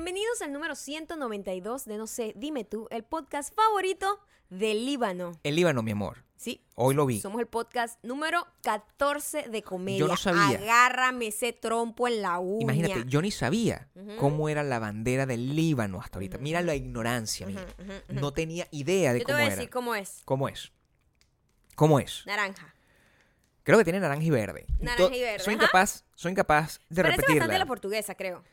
Bienvenidos al número 192 de No sé, dime tú, el podcast favorito del Líbano. El Líbano, mi amor. Sí. Hoy lo vi. Somos el podcast número 14 de comedia. Yo no sabía. Agárrame ese trompo en la uña. Imagínate, yo ni sabía cómo era la bandera del Líbano hasta ahorita. Mira la ignorancia ujú, ujú. No tenía idea de Yo te cómo voy a era. decir cómo es. ¿Cómo es? ¿Cómo es? Naranja. Creo que tiene naranja y verde. Naranja y verde, Soy incapaz, soy incapaz de Parece bastante repetirla. la portuguesa, creo.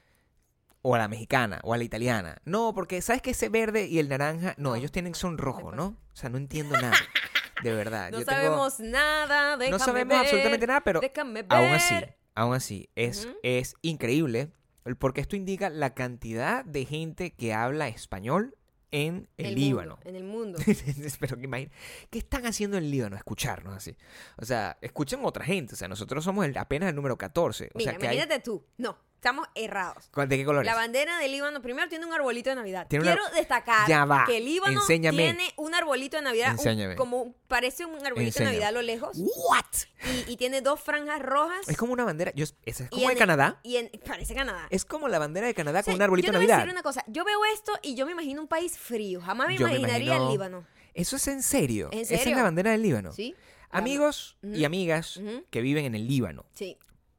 O a la mexicana, o a la italiana. No, porque sabes que ese verde y el naranja, no, No, ellos tienen son rojo, me ¿no? O sea, no entiendo nada. De verdad. No Yo tengo- sabemos nada, déjame no sabemos ver, absolutamente nada, pero aún así, aún así, es, es increíble porque esto indica la cantidad de gente que habla español en el, El Líbano. mundo, en el mundo. Pero que imagina, ¿qué están haciendo en el Líbano? Escucharnos así. O sea, escuchen otra gente. O sea, nosotros somos el- apenas el número 14. O Mira, sea, que hay- imagínate tú. No, estamos errados. ¿Cuál- ¿De qué colores? La bandera del Líbano primero tiene un arbolito de Navidad. Tiene una- Quiero destacar Ya va, que el Líbano enséñame. tiene un arbolito de Navidad, un- como parece un arbolito Enséñame. de Navidad a lo lejos, ¿What? y, y tiene dos franjas rojas. Es como una bandera. Yo, es y como de en- Canadá. Y en- parece Canadá. Es como la bandera de Canadá O sea, con un arbolito yo de te voy a Navidad. decir una cosa. Yo veo esto y yo me imagino un país frío. Jamás me Yo me imaginaría imagino- el Líbano. Eso es en serio. ¿En Esa es la bandera del Líbano. ¿Sí? Amigos y amigas que viven en el Líbano, Sí.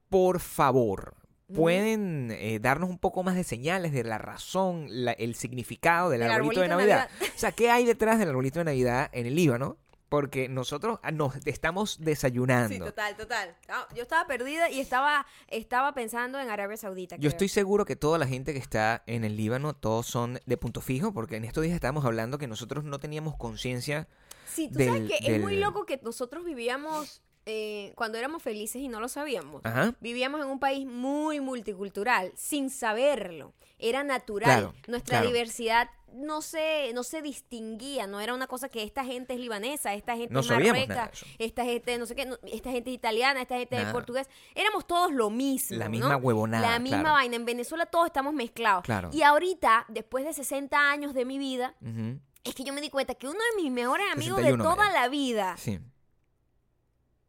por favor. Pueden eh, darnos un poco más de señales de la razón, la- el significado del, Del arbolito, de arbolito de Navidad. O sea, ¿qué hay detrás del arbolito de Navidad en el Líbano? Porque nosotros ah, nos estamos desayunando. Sí, total, total. Ah, Yo estaba perdida y estaba, estaba pensando en Arabia Saudita. Yo creo. estoy seguro que toda la gente que está en el Líbano, todos son de punto fijo, porque en estos días estábamos hablando que nosotros no teníamos conciencia. Sí, tú del- sabes que es muy del- loco que nosotros vivíamos eh, cuando éramos felices y no lo sabíamos. Ajá. Vivíamos en un país muy multicultural, sin saberlo. Era natural. Claro, Nuestra claro. diversidad no se, no se distinguía. No era una cosa que esta gente es libanesa, esta gente No es eso. esta gente no sé qué, no, esta gente es italiana, esta gente es Nada. portugués. Éramos todos lo mismo. La ¿no? misma huevonada, La misma claro. vaina. En Venezuela todos estamos mezclados. Claro. Y ahorita, después de 60 años de mi vida, es que yo me di cuenta que uno de mis mejores amigos de 61, toda la vida Sí.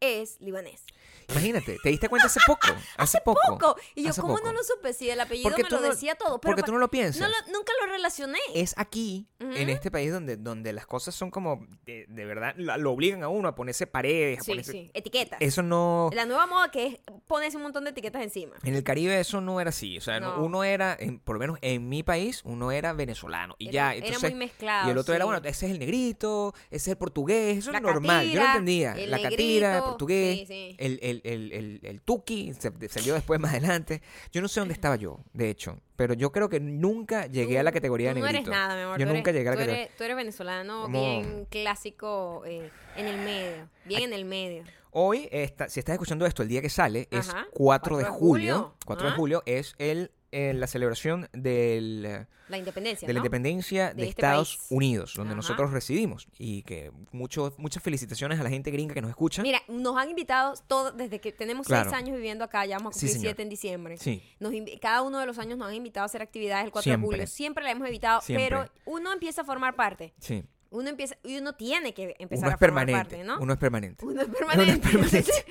Es libanés. Imagínate, te diste cuenta hace poco. Hace, poco. Poco. Y yo, hace ¿cómo poco. no lo supe? Si el apellido Porque me lo no- decía todo. Pero Porque tú no lo piensas. no lo- nunca lo relacioné. es aquí, en este país, donde, donde las cosas son como, de, de verdad, lo obligan a uno a ponerse paredes, a sí, ponerse... sí. Etiquetas. Eso no... La nueva moda que es ponerse un montón de etiquetas encima. En el Caribe eso no era así. O sea, no- No. uno era, en- por lo menos en mi país, uno era venezolano. Y ya, Era- era entonces... muy mezclado, Y el otro era, bueno, ese es el negrito, ese es el portugués, eso La es normal. Yo lo entendía. el la catira, el portugués, sí, sí. El, el, el, el, el tuki, se- salió después más adelante. Yo no sé dónde estaba yo, de hecho. Pero yo creo que nunca llegué a la categoría tú de no negrito. eres nada, mi amor. Yo tú nunca eres- llegué a la tú categoría. eres, tú eres venezolano Como- bien clásico eh, en el medio. Bien en el medio. Hoy, está, si estás escuchando esto el día que sale, es Ajá. 4 de 4 de julio. julio. 4 de julio es el, eh, la celebración del, La independencia, de la ¿no? independencia de, De este Estados país. Unidos, donde Ajá. nosotros residimos. Y que mucho, muchas felicitaciones a la gente gringa que nos escucha. Mira, nos han invitado todo, desde que tenemos Claro. seis años viviendo acá, ya vamos a cumplir siete en diciembre. Sí. Nos cada uno de los años nos han invitado a hacer actividades el 4 Siempre. de julio. Siempre la hemos evitado, Siempre. pero uno empieza a formar parte. Sí. Uno empieza y uno tiene que empezar Uno a formar permanente. parte, ¿no? Uno es permanente. Uno es Uno es permanente. permanente. Entonces,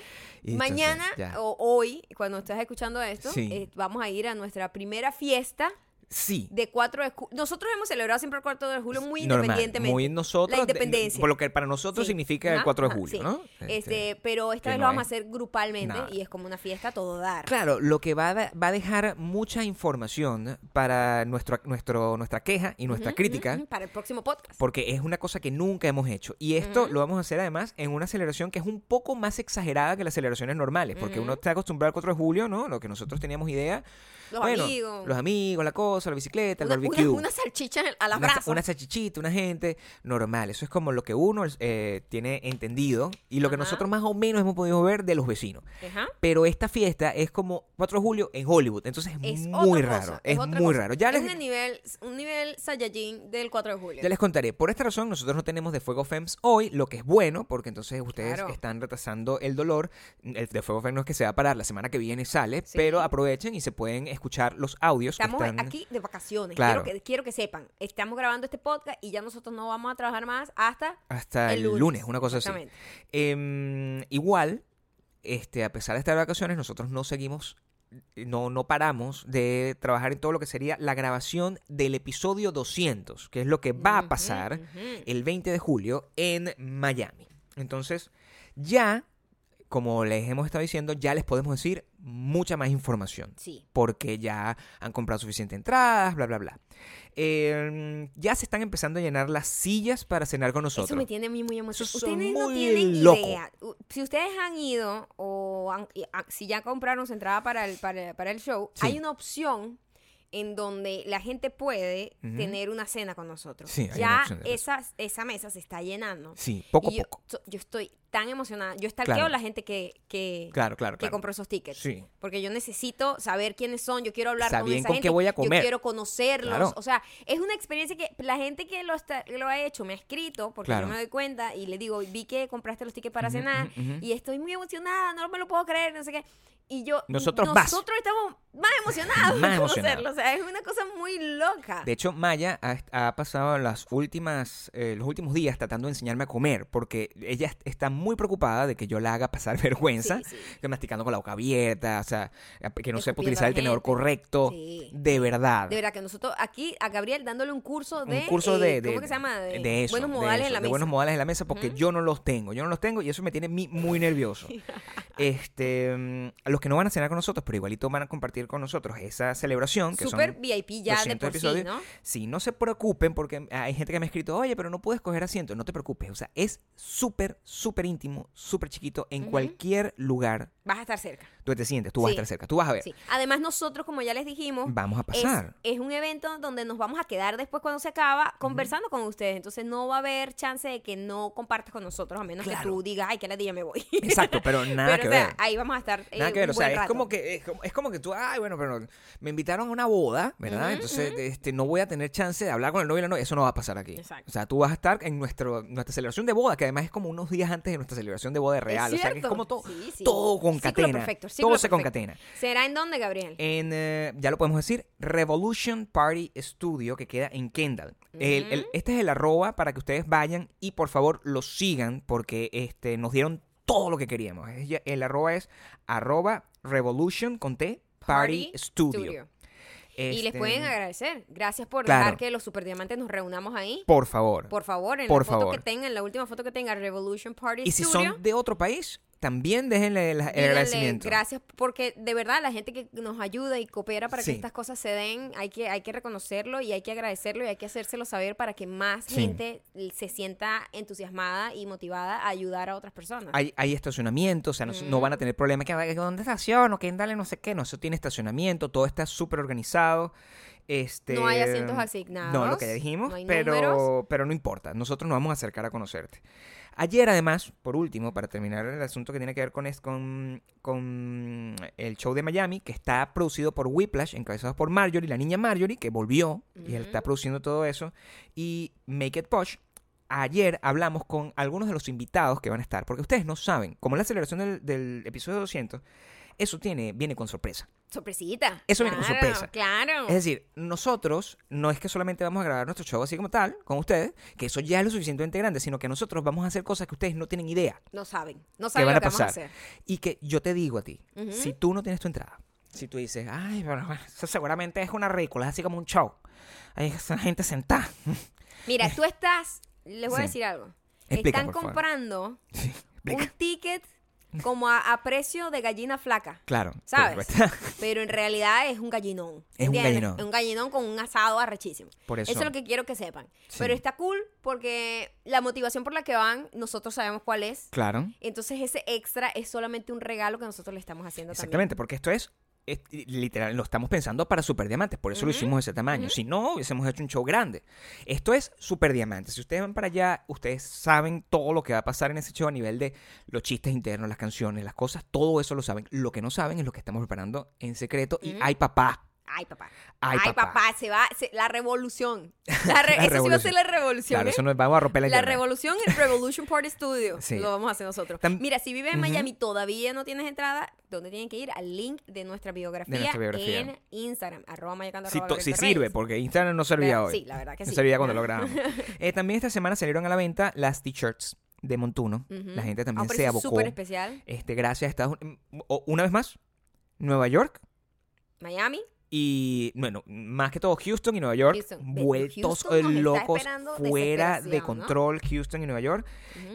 Y entonces, mañana o hoy, cuando estés escuchando esto, Sí. eh, vamos a ir a nuestra primera fiesta Sí. de 4 de julio. Nosotros hemos celebrado siempre el 4 de julio muy Normal, independientemente. Muy nosotros. La de- independencia. por lo que para nosotros Sí. significa el Ajá, 4 de julio, sí. ¿no? Este, pero esta vez no lo vamos es a hacer grupalmente y es como una fiesta a todo dar. Claro, lo que va a, va a dejar mucha información para nuestro, nuestro, nuestra queja y nuestra Ujú, crítica. para el próximo podcast. Porque es una cosa que nunca hemos hecho. Y esto lo vamos a hacer además en una celebración que es un poco más exagerada que las celebraciones normales. Porque uno está acostumbrado al 4 de julio, ¿no? Lo que nosotros teníamos idea. Los bueno, amigos. Los amigos, la cosa, la bicicleta, el barbecue. una, una salchicha a la una, brasa. una salchichita, una gente normal. Eso es como lo que uno eh, tiene entendido y lo que nosotros más o menos hemos podido ver de los vecinos. Ajá. Pero esta fiesta es como 4 de julio en Hollywood. Entonces es, Es muy raro. cosa, es muy cosa. raro. Ya es les, un nivel, un nivel Saiyajin del 4 de julio. ya les contaré. Por esta razón, nosotros no tenemos de Fuego Fems hoy, lo que es bueno, porque entonces ustedes Claro. están retrasando el dolor. El de Fuego Fems no es que se va a parar, la semana que viene sale, Sí. pero aprovechen y se pueden escuchar los audios Estamos que están. aquí de vacaciones. Claro. Quiero, que, quiero que sepan. Estamos grabando este podcast y ya nosotros no vamos a trabajar más hasta Hasta el lunes, lunes, una cosa así. Em, igual, este, a pesar de estar de vacaciones, nosotros no seguimos no, no paramos de trabajar en todo lo que sería la grabación del episodio 200, que es lo que va a pasar el 20 de julio en Miami. Entonces, ya, como les hemos estado diciendo, ya les podemos decir mucha más información. Sí. Porque ya han comprado suficientes entradas, bla, bla, bla. Eh, ya se están empezando a llenar las sillas para cenar con nosotros. Eso me tiene a mí muy emocionado. Ustedes no tienen loco. idea. Si ustedes han ido o han- si ya compraron su entrada para el, para, para el show, Sí. hay una opción en donde la gente puede tener una cena con nosotros. Sí, ya esa, esa mesa se está llenando. Sí, poco a yo, poco. so- yo estoy tan emocionada. Yo stalkeo Claro. a la gente que, que, Claro, claro, que compró esos tickets. Sí. Porque yo necesito saber quiénes son, yo quiero hablar con Saben esa con gente. qué voy a comer. Yo quiero conocerlos. O sea, es una experiencia que la gente que lo, está- que lo ha hecho me ha escrito, porque yo me doy cuenta y le digo, vi que compraste los tickets para cenar y estoy muy emocionada, no me lo puedo creer, no sé qué. Y yo, Nosotros más. nosotros estamos más emocionados Más de conocerlo. O sea, es una cosa muy loca. De hecho, Maya ha, ha pasado las últimas, eh, los últimos días tratando de enseñarme a comer, porque ella est- está muy preocupada de que yo la haga pasar vergüenza, Sí, sí. que masticando con la boca abierta, o sea, que no sepa utilizar el tenedor correcto. Sí. De verdad. De verdad que nosotros aquí a Gabriel dándole un curso de un curso eh, de, de- ¿cómo que se llama? De, de eso, buenos de modales eso, en la de mesa. buenos modales en la mesa porque yo no los tengo, yo no los tengo y eso me tiene muy nervioso. este, mm, los que no van a cenar con nosotros, pero igualito van a compartir con nosotros esa celebración que Super son VIP ya de 200 por sí. ¿no? Sí, no se preocupen porque hay gente que me ha escrito, oye, pero no puedes coger asiento. No te preocupes, o sea, es súper, súper íntimo, súper chiquito en cualquier lugar Vas a estar cerca. donde te sientes. Tú vas a estar cerca, tú vas a ver. Sí. Además, nosotros, como ya les dijimos, Vamos a pasar. es un evento donde nos vamos a quedar después cuando se acaba conversando con ustedes. Entonces no va a haber chance de que no compartas con nosotros, a menos que tú digas, ay, que la día me voy. Exacto, pero nada Pero, que o sea, ver. ahí vamos a estar. eh, Nada que ver, o sea, es como que es como, es como que tú, ay, bueno, pero me invitaron a una boda, ¿verdad? Entonces, este, no voy a tener chance de hablar con el novio y la novia, eso no va a pasar aquí. Exacto. O sea, tú vas a estar en nuestro nuestra celebración de boda, que además es como unos días antes de nuestra celebración de boda real, o sea, que es como todo Sí, sí. todo Círculo concatena. perfecto, círculo todo se perfecto. concatena. ¿Será en dónde, Gabriel? En, eh, ya lo podemos decir, Revolution Party Studio, que queda en Kendall. El- este es el arroba para que ustedes vayan y por favor lo sigan porque este, nos dieron todo lo que queríamos. El arroba es arroba Revolution con T Party, Studio. Y les Este, pueden agradecer. Gracias por Claro. dejar que los superdiamantes nos reunamos ahí. Por favor. Por favor, en Por la foto favor. que tengan, la última foto que tenga Revolution Party y si son de otro país, también déjenle el, el díganle agradecimiento. Gracias, porque de verdad la gente que nos ayuda y coopera para Sí. que estas cosas se den, hay que, hay que reconocerlo y hay que agradecerlo y hay que hacérselo saber para que más Sí. gente se sienta entusiasmada y motivada a ayudar a otras personas. Hay, hay estacionamiento, o sea, no, no van a tener problemas que "Ay, dónde estaciono, que dale no sé qué, no, eso tiene estacionamiento, todo está súper organizado. Este, No hay asientos asignados, No, lo que ya dijimos, no pero, números. pero no importa, nosotros nos vamos a acercar a conocerte. Ayer, además, por último, para terminar el asunto que tiene que ver con, es- con, con el show de Miami, que está producido por Whiplash, encabezados por Marjorie, la niña Marjorie, que volvió, y él está produciendo todo eso, y Make It Posh. Ayer hablamos con algunos de los invitados que van a estar, porque ustedes no saben, como la celebración del, del episodio 200, eso tiene, viene con sorpresa. Sorpresita. Eso viene con sorpresa. Claro. Es decir, nosotros no es que solamente vamos a grabar nuestro show así como tal, con ustedes, que eso ya es lo suficientemente grande, sino que nosotros vamos a hacer cosas que ustedes no tienen idea No saben. No que saben van lo a que vamos a pasar. hacer. Y que yo te digo a ti, si tú no tienes tu entrada, si tú dices, ay, pero bueno, eso seguramente es una ridícula, es así como un show. Hay gente sentada. Mira, tú estás, les voy a decir algo. Explica, Están comprando Sí, un ticket como a, a precio de gallina flaca. Claro. ¿Sabes? Pero en realidad es un gallinón. Es un gallinón. Es un gallinón con un asado arrechísimo. Por eso. Eso es lo que quiero que sepan. Sí. Pero está cool porque la motivación por la que van, nosotros sabemos cuál es. Claro. Entonces ese extra es solamente un regalo que nosotros le estamos haciendo Exactamente, porque esto es, es- literal, lo estamos pensando para Super Diamantes, por eso lo hicimos de ese tamaño. Si no, hubiésemos hecho un show grande. Esto es Super Diamantes. Si ustedes van para allá, ustedes saben todo lo que va a pasar en ese show a nivel de los chistes internos, las canciones, las cosas, todo eso lo saben. Lo que no saben es lo que estamos preparando en secreto y Ujú. ay papá. Ay, papá. Ay, Ay, papá. papá. se va, se- la revolución. La re- La eso sí va a ser la revolución. Claro, ¿eh? eso nos vamos a romper la, La internet. revolución en Revolution Party Studio. Sí. Lo vamos a hacer nosotros. Tam- Mira, si vives en. Miami y todavía no tienes entrada, ¿dónde tienen que ir? Al link de nuestra biografía, De nuestra biografía. en Instagram. Arroba mayacando, Si, arroba si sirve, porque Instagram no servía Pero- hoy. Sí, la verdad que No sí. servía cuando lo grabamos. Eh, también esta semana salieron a la venta las t-shirts de Montuno. La gente también se abocó. súper especial. Este, gracias a Estados Unidos. Una vez más, Nueva York Miami. Y bueno, más que todo Houston y Nueva York, Houston. Vueltos Houston locos, fuera de control Houston y Nueva York.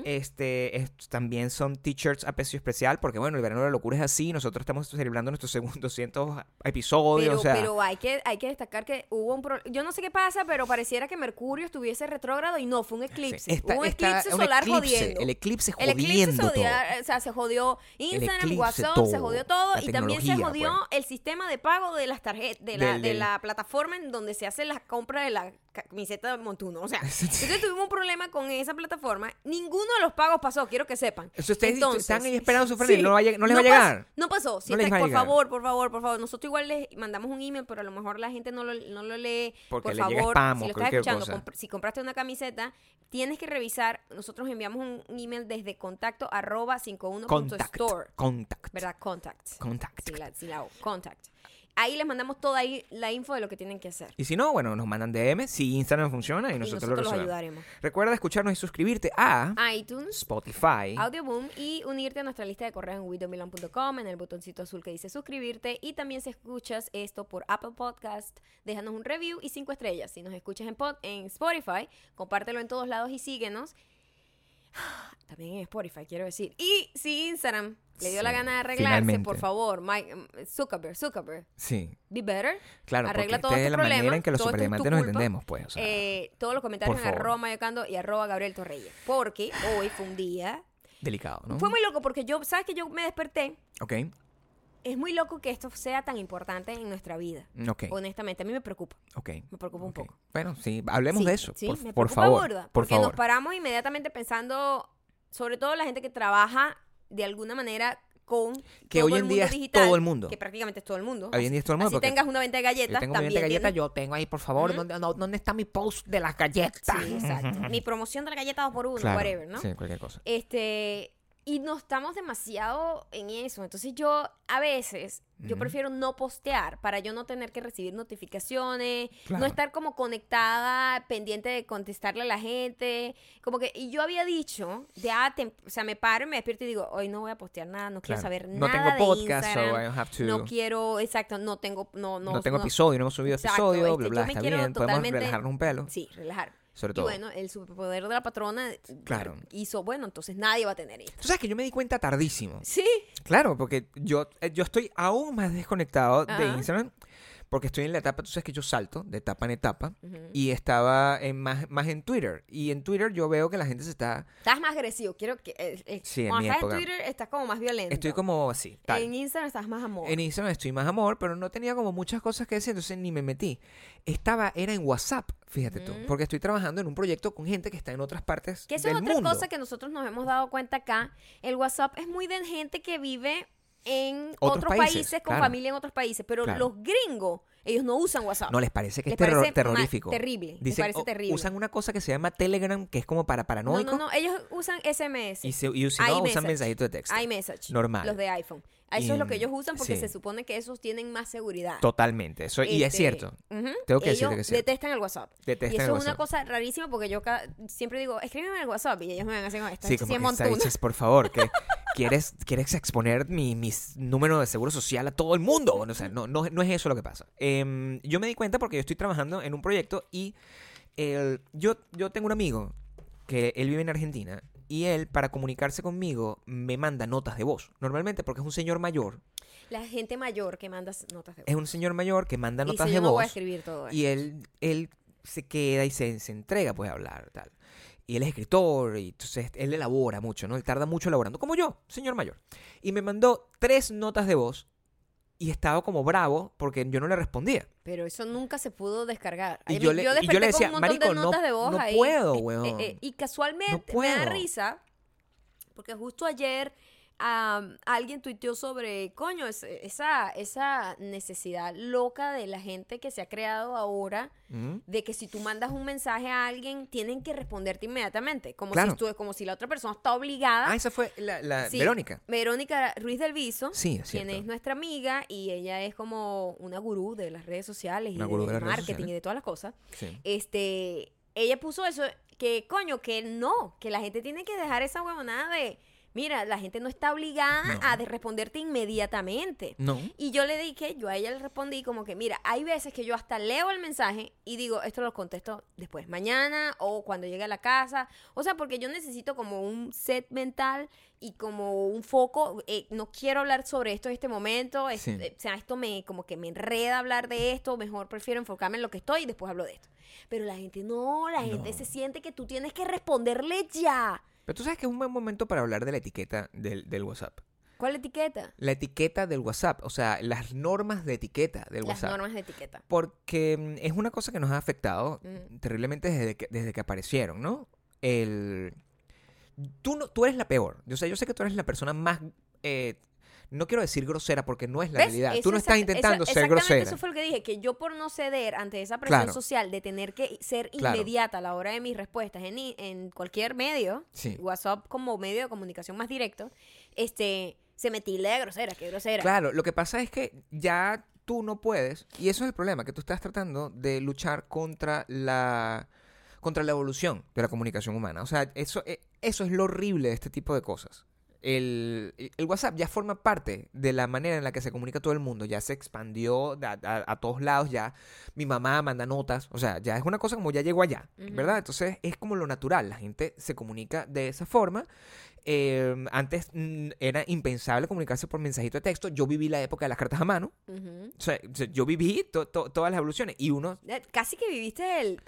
Este, es- también son t-shirts a precio especial, porque bueno, el verano de la locura es así, nosotros estamos celebrando nuestro segundo 200 episodios, Pero, o sea, pero hay que hay que destacar que hubo un pro- yo no sé qué pasa, pero pareciera que Mercurio estuviese retrógrado y no, fue un eclipse. hubo un eclipse solar eclipse, jodiendo. el eclipse El eclipse jodiendo todo. o sea, se jodió Instagram, eclipse, WhatsApp, se jodió todo y también se jodió pues. el sistema de pago de las tarjetas, de, la, Del- de del- la plataforma en donde se hace la compra de la camiseta de Montuno. O sea, entonces tuvimos un problema con esa plataforma. Ninguno de los pagos pasó, quiero que sepan. Eso ustedes Entonces, están ahí esperando su sí, no va a lleg- no les va a llegar. no pasó. Si No está- por favor, por favor, por favor. Nosotros igual les mandamos un email, pero a lo mejor la gente no lo, no lo lee. Porque por le favor, spam si lo estás escuchando, si compraste una camiseta, tienes que revisar. Nosotros enviamos un un email desde contacto arroba 51.store. Contact, contact, ¿Verdad? Contact. contact. Sí, la, sí, la O, contact. Ahí les mandamos toda ahí la info de lo que tienen que hacer. Y si no, bueno, nos mandan DM si Instagram funciona y Y nosotros, nosotros lo los ayudaremos. Recuerda escucharnos y suscribirte a iTunes, Spotify. Audioboom y unirte a nuestra lista de correos en widomilan.com en el botoncito azul que dice suscribirte y también si escuchas esto por Apple Podcast, déjanos un review y cinco estrellas. Si nos escuchas en, pod- en Spotify, compártelo en todos lados y síguenos. También en Spotify, quiero decir. Y si Instagram le dio la gana de arreglarse, finalmente. por favor, Mike, mm, Zuckerberg, Zuckerberg, Sí, be better. claro, Arregla todos esta es tus la problemas, manera en que los es superdiamantes nos entendemos, pues. O sea, Eh, todos los comentarios en arroba mayocando y arroba Gabriel Torreyes. Porque hoy fue un día... delicado, ¿no? Fue muy loco porque yo, ¿sabes que yo me desperté? Ok, Es muy loco que esto sea tan importante en nuestra vida. ok, Honestamente, a mí me preocupa. ok. Me preocupa un poco. Bueno, sí, hablemos Sí, de eso, sí, por, me por preocupa favor. burda, por porque favor. nos paramos inmediatamente pensando, sobre todo la gente que trabaja de alguna manera con Que todo hoy el en día mundo es digital, todo el mundo. Que prácticamente es todo el mundo. Hoy en día es todo el mundo, Así tengas una venta de galletas, Yo tengo también venta de galletas, yo tengo ahí, por favor, Ujú. ¿dónde, no- ¿dónde está mi post de las galletas? Sí, exacto. Mi promoción de la galleta 2 por 1 Claro, whatever, ¿no? Sí, cualquier cosa. Este, y no estamos demasiado en eso. Entonces yo a veces, yo prefiero no postear para yo no tener que recibir notificaciones, Claro. no estar como conectada, pendiente de contestarle a la gente. Como que, y yo había dicho, ya, tem- o sea, me paro y me despierto y digo, hoy no voy a postear nada, no quiero Claro. saber No nada tengo de podcast, so Instagram, I don't have to- No quiero, exacto, no tengo, no, no, No, tengo no- episodio, no hemos subido Exacto, episodio, este, bla, bla, está bien, podemos relajarnos un pelo. Sí, relajar. Sobre Y todo. bueno, el superpoder de la patrona Claro. hizo, bueno, entonces nadie va a tener esto. Tú sabes que yo me di cuenta tardísimo. Sí, Claro, porque yo, eh, yo estoy aún más desconectado de. Instagram porque estoy en la etapa, tú sabes que yo salto de etapa en etapa y estaba en más, más en Twitter. Y en Twitter yo veo que la gente se está... Estás más agresivo. Quiero que. eh, eh, Sí, en cuando mi estás época. en Twitter estás como más violento. Estoy como así, tal. En Instagram estás más amor. En Instagram estoy más amor, pero no tenía como muchas cosas que decir, entonces ni me metí. Estaba, era en WhatsApp, fíjate tú, Ujú. porque estoy trabajando en un proyecto con gente que está en otras partes que eso es otra mundo. cosa que nosotros nos hemos dado cuenta acá. El WhatsApp es muy de gente que vive en Otros otros, países, países, con claro. familia en otros países. Pero Claro. los gringos, ellos no usan WhatsApp. No, les parece que Les es terror- parece terrorífico. terrible, les Dicen, parece "Oh, terrible". Usan una cosa que se llama Telegram, que es como para no, paranoicos. no, no. Ellos usan SMS. Y, se, y si no, usan mensajitos de texto. iMessage. Normal. Los de iPhone. Eso es lo que ellos usan porque sí. se supone que esos tienen más seguridad. Totalmente. Eso, y es Este, cierto. Tengo que ellos decirte que es cierto. detestan el WhatsApp. Detestan y eso el es una cosa rarísima porque yo siempre digo, escríbeme en el WhatsApp y ellos me van a hacer esta Sí, como que esta bicha es, por favor, que quieres, quieres exponer mi, mis número de seguro social a todo el mundo. O sea, no, no, no es eso lo que pasa. Em, yo me di cuenta porque yo estoy trabajando en un proyecto y el- yo, yo tengo un amigo que él vive en Argentina y él, para comunicarse conmigo, me manda notas de voz. Normalmente porque es un señor mayor. La gente mayor que manda notas de voz. Es un señor mayor que manda y notas si de yo no voy a voz. escribir todo eso. Y él, él se queda y se, se entrega pues a hablar, tal. Y él es escritor, y entonces él elabora mucho, ¿no? Él tarda mucho elaborando, como yo, señor mayor. Y me mandó tres notas de voz y estaba como bravo porque yo no le respondía. Pero eso nunca se pudo descargar. Y Ay, yo le- y yo desperté le decía, con un montón "Marico, de no- notas de voz no ahí". puedo, Eh, eh, weón. eh, y casualmente No me da risa porque justo ayer am, alguien tuiteó sobre, coño, es- esa, esa necesidad loca de la gente que se ha creado ahora ¿Mm? de que si tú mandas un mensaje a alguien, tienen que responderte inmediatamente. Como, Claro. si, tú- como si la otra persona está obligada. Ah, esa fue la, la Sí, Verónica. Verónica Ruiz del Viso, Sí, es quien es nuestra amiga y ella es como una gurú de las redes sociales y Una de, marketing y de todas las cosas. Sí. Este, ella puso eso que coño, que no, que la gente tiene que dejar esa huevonada de mira, la gente no está obligada No. a de- responderte inmediatamente. No. Y yo le dije, yo a ella le respondí como que, mira, hay veces que yo hasta leo el mensaje y digo, esto lo contesto después, mañana o cuando llegue a la casa. O sea, porque yo necesito como un set mental y como un foco. eh, no quiero hablar sobre esto en este momento. es- Sí. eh, o sea, esto me como que me enreda hablar de esto. Mejor prefiero enfocarme en lo que estoy y después hablo de esto. Pero la gente no, la gente se siente que tú tienes que responderle ya. Pero tú sabes que es un buen momento para hablar de la etiqueta del, del WhatsApp. ¿Cuál etiqueta? La etiqueta del WhatsApp, o sea, las normas de etiqueta del Las WhatsApp. normas de etiqueta. Porque mm, es una cosa que nos ha afectado Mm. terriblemente desde que, desde que aparecieron, ¿no? El... Tú, no, tú eres la peor. O sea, yo sé que tú eres la persona más... eh, no quiero decir grosera porque no es la ¿Ves? realidad. Eso Tú no estás intentando eso- ser exactamente grosera. Eso fue lo que dije, que yo por no ceder ante esa presión Claro. social de tener que ser Claro. inmediata a la hora de mis respuestas en, cualquier medio, Sí. WhatsApp como medio de comunicación más directo, este, se me tilde de grosera, que grosera. Claro, lo que pasa es que ya tú no puedes, y eso es el problema, que tú estás tratando de luchar contra la contra la evolución de la comunicación humana. O sea, eso, eh, eso es lo horrible de este tipo de cosas. El, el WhatsApp ya forma parte de la manera en la que se comunica todo el mundo, ya se expandió a, a- a todos lados, ya mi mamá manda notas, o sea, ya es una cosa como ya llegó allá. ¿verdad? Entonces es como lo natural, la gente se comunica de esa forma eh, antes mm, era impensable comunicarse por mensajito de texto. Yo viví la época de las cartas a mano. O sea, o sea, yo viví to- to- todas las evoluciones. Y uno, Casi que viviste el...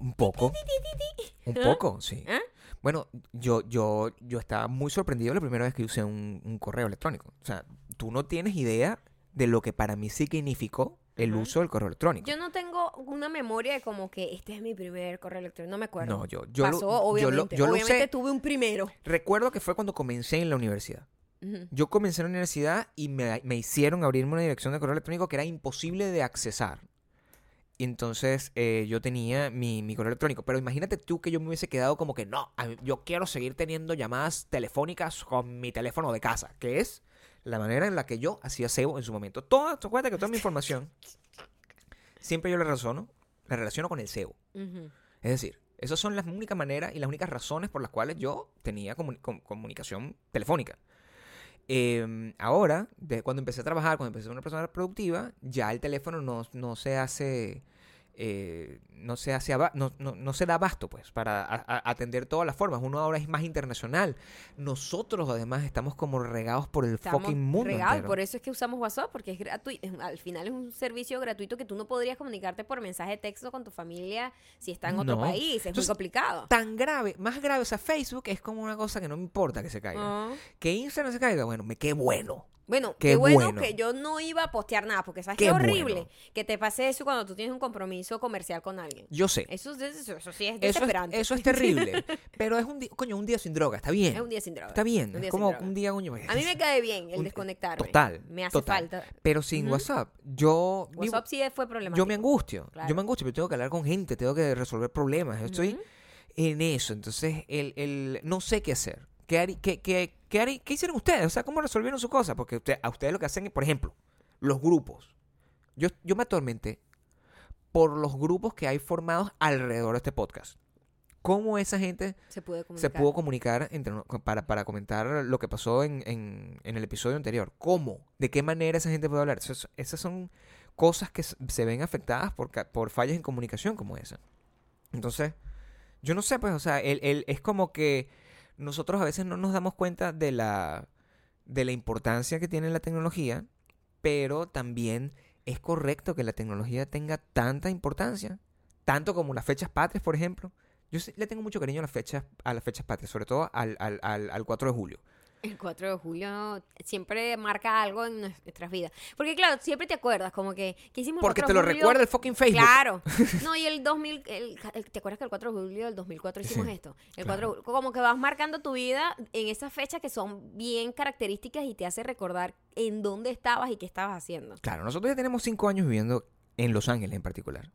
un poco. Un poco, sí. ¿Ah? Bueno, yo, yo, yo estaba muy sorprendido la primera vez que usé un, un correo electrónico. O sea, tú no tienes idea de lo que para mí significó el uso del correo electrónico. Yo no tengo una memoria de como que este es mi primer correo electrónico, no me acuerdo. No, yo, yo, Pasó, lo, obviamente. yo lo obviamente tuve un primero. Recuerdo que fue cuando comencé en la universidad. Yo comencé en la universidad y me, me hicieron abrirme una dirección de correo electrónico que era imposible de accesar. Y entonces eh, yo tenía mi, mi correo electrónico. Pero imagínate tú que yo me hubiese quedado como que no, mí- yo quiero seguir teniendo llamadas telefónicas con mi teléfono de casa, que es la manera en la que yo hacía SEO en su momento. Toda, tú acuérdate que toda mi información siempre yo la relaciono, la relaciono con el. Ujú. Es decir, esas son las únicas maneras y las únicas razones por las cuales yo tenía com- comunicación telefónica. Eh, ahora, desde cuando empecé a trabajar, cuando empecé a ser una persona productiva, ya el teléfono no, no se hace... eh, no se hace no, no, no se da abasto pues para a- a- atender todas las formas uno ahora es más internacional nosotros además estamos como regados por el Estamos fucking mundo regados, entero. por eso es que usamos WhatsApp, porque es gratuito. Al final es un servicio gratuito que tú no podrías comunicarte por mensaje de texto con tu familia si está en otro No. país. Es muy complicado. tan grave más grave o sea Facebook es como una cosa que no me importa que se caiga Ah. que Instagram se caiga bueno me qué bueno Bueno, Qué qué, bueno, bueno. que yo no iba a postear nada, porque sabes Qué qué horrible bueno. que te pase eso cuando tú tienes un compromiso comercial con alguien. yo sé Eso, es- eso, eso sí es Eso es, desesperante. eso es terrible. Pero es un día, coño, un día sin droga, está bien. Es un día sin droga. Está bien. Es como un día, coño. A mí me cae bien el desconectarme. Total. Me hace total. falta. Pero sin Ujú. WhatsApp, yo. digo, WhatsApp sí fue problemático. yo me angustio. Claro. Yo me angustio, pero tengo que hablar con gente, tengo que resolver problemas. Yo estoy Ujú. en eso. Entonces, el, el, no sé qué hacer. ¿Qué, qué, qué, qué, hicieron ustedes? O sea, ¿cómo resolvieron su cosa? Porque usted- a ustedes lo que hacen es, por ejemplo, los grupos. Yo, yo me atormenté por los grupos que hay formados alrededor de este podcast. ¿Cómo esa gente Se puede se comunicar. pudo comunicar entre, para, para comentar lo que pasó en, en- en el episodio anterior. ¿Cómo? ¿De qué manera esa gente puede hablar? Esas son cosas que se ven afectadas por, fallas en comunicación como esa. Entonces, yo no sé, pues, o sea, el, el- es como que nosotros a veces no nos damos cuenta de la, de la importancia que tiene la tecnología, pero también es correcto que la tecnología tenga tanta importancia, tanto como las fechas patrias, por ejemplo. Yo le tengo mucho cariño a las fechas, a las fechas patrias, sobre todo al, al, al, al 4 de julio. El 4 de julio siempre marca algo en nuestras vidas. Porque claro, siempre te acuerdas como que, ¿qué hicimos el Porque 4 te lo julio? recuerda el fucking Facebook. Claro. No, y el 2000, el- el- ¿te acuerdas que el 4 de julio del 2004 hicimos Sí, esto? El claro. 4 de julio, como que vas marcando tu vida en esas fechas que son bien características y te hace recordar en dónde estabas y qué estabas haciendo. Claro, nosotros ya tenemos cinco años viviendo en Los Ángeles en particular.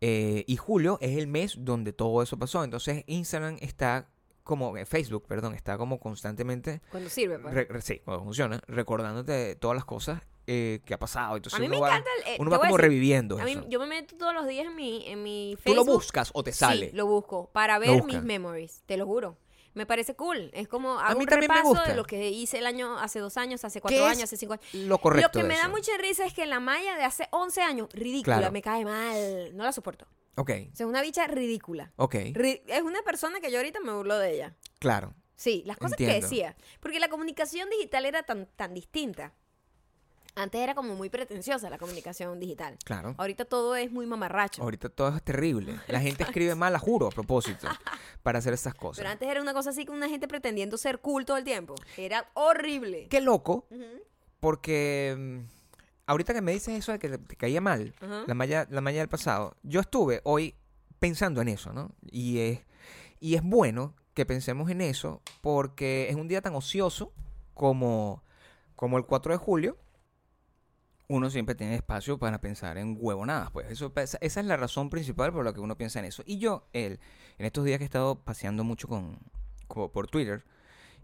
Eh, y julio es el mes donde todo eso pasó. Entonces Instagram está como, eh, Facebook, perdón, está como constantemente, Cuando sirve, pues. re- re- sí, cuando funciona, recordándote todas las cosas eh, que ha pasado. Entonces a mí uno me va, encanta el, eh, uno va a como decir, reviviendo a mí, eso. yo me meto todos los días en mi, en mi Tú lo Facebook. buscas o te sale. Sí, lo busco para ver mis memories, te lo juro. Me parece cool. Es como A hago mí un también me repaso gusta. de lo que hice el año, hace dos años, hace ¿Qué cuatro años, hace cinco años. Lo correcto lo que me da mucha risa es que la Maya de hace 11 años, ridícula, Claro. me cae mal. No la soporto. Ok, O sea, es una bicha ridícula. ok, Ri- es una persona que yo ahorita me burlo de ella. claro. Sí, las cosas que decía. Porque la comunicación digital era tan, tan distinta. Antes era como muy pretenciosa la comunicación digital. Claro. Ahorita todo es muy mamarracho. Ahorita todo es terrible. La gente escribe mal, a juro, a propósito, para hacer estas cosas. Pero antes era una cosa así con una gente pretendiendo ser cool todo el tiempo. Era horrible. Qué loco, porque mm, ahorita que me dices eso de que te, caía mal, la malla, la malla del pasado, yo estuve hoy pensando en eso, ¿no? Y es, y es bueno que pensemos en eso porque es un día tan ocioso como, como el 4 de julio. Uno siempre tiene espacio para pensar en huevonadas, pues. Eso, esa esa es la razón principal por la que uno piensa en eso. Y yo, el, en estos días que he estado paseando mucho con, co- por Twitter,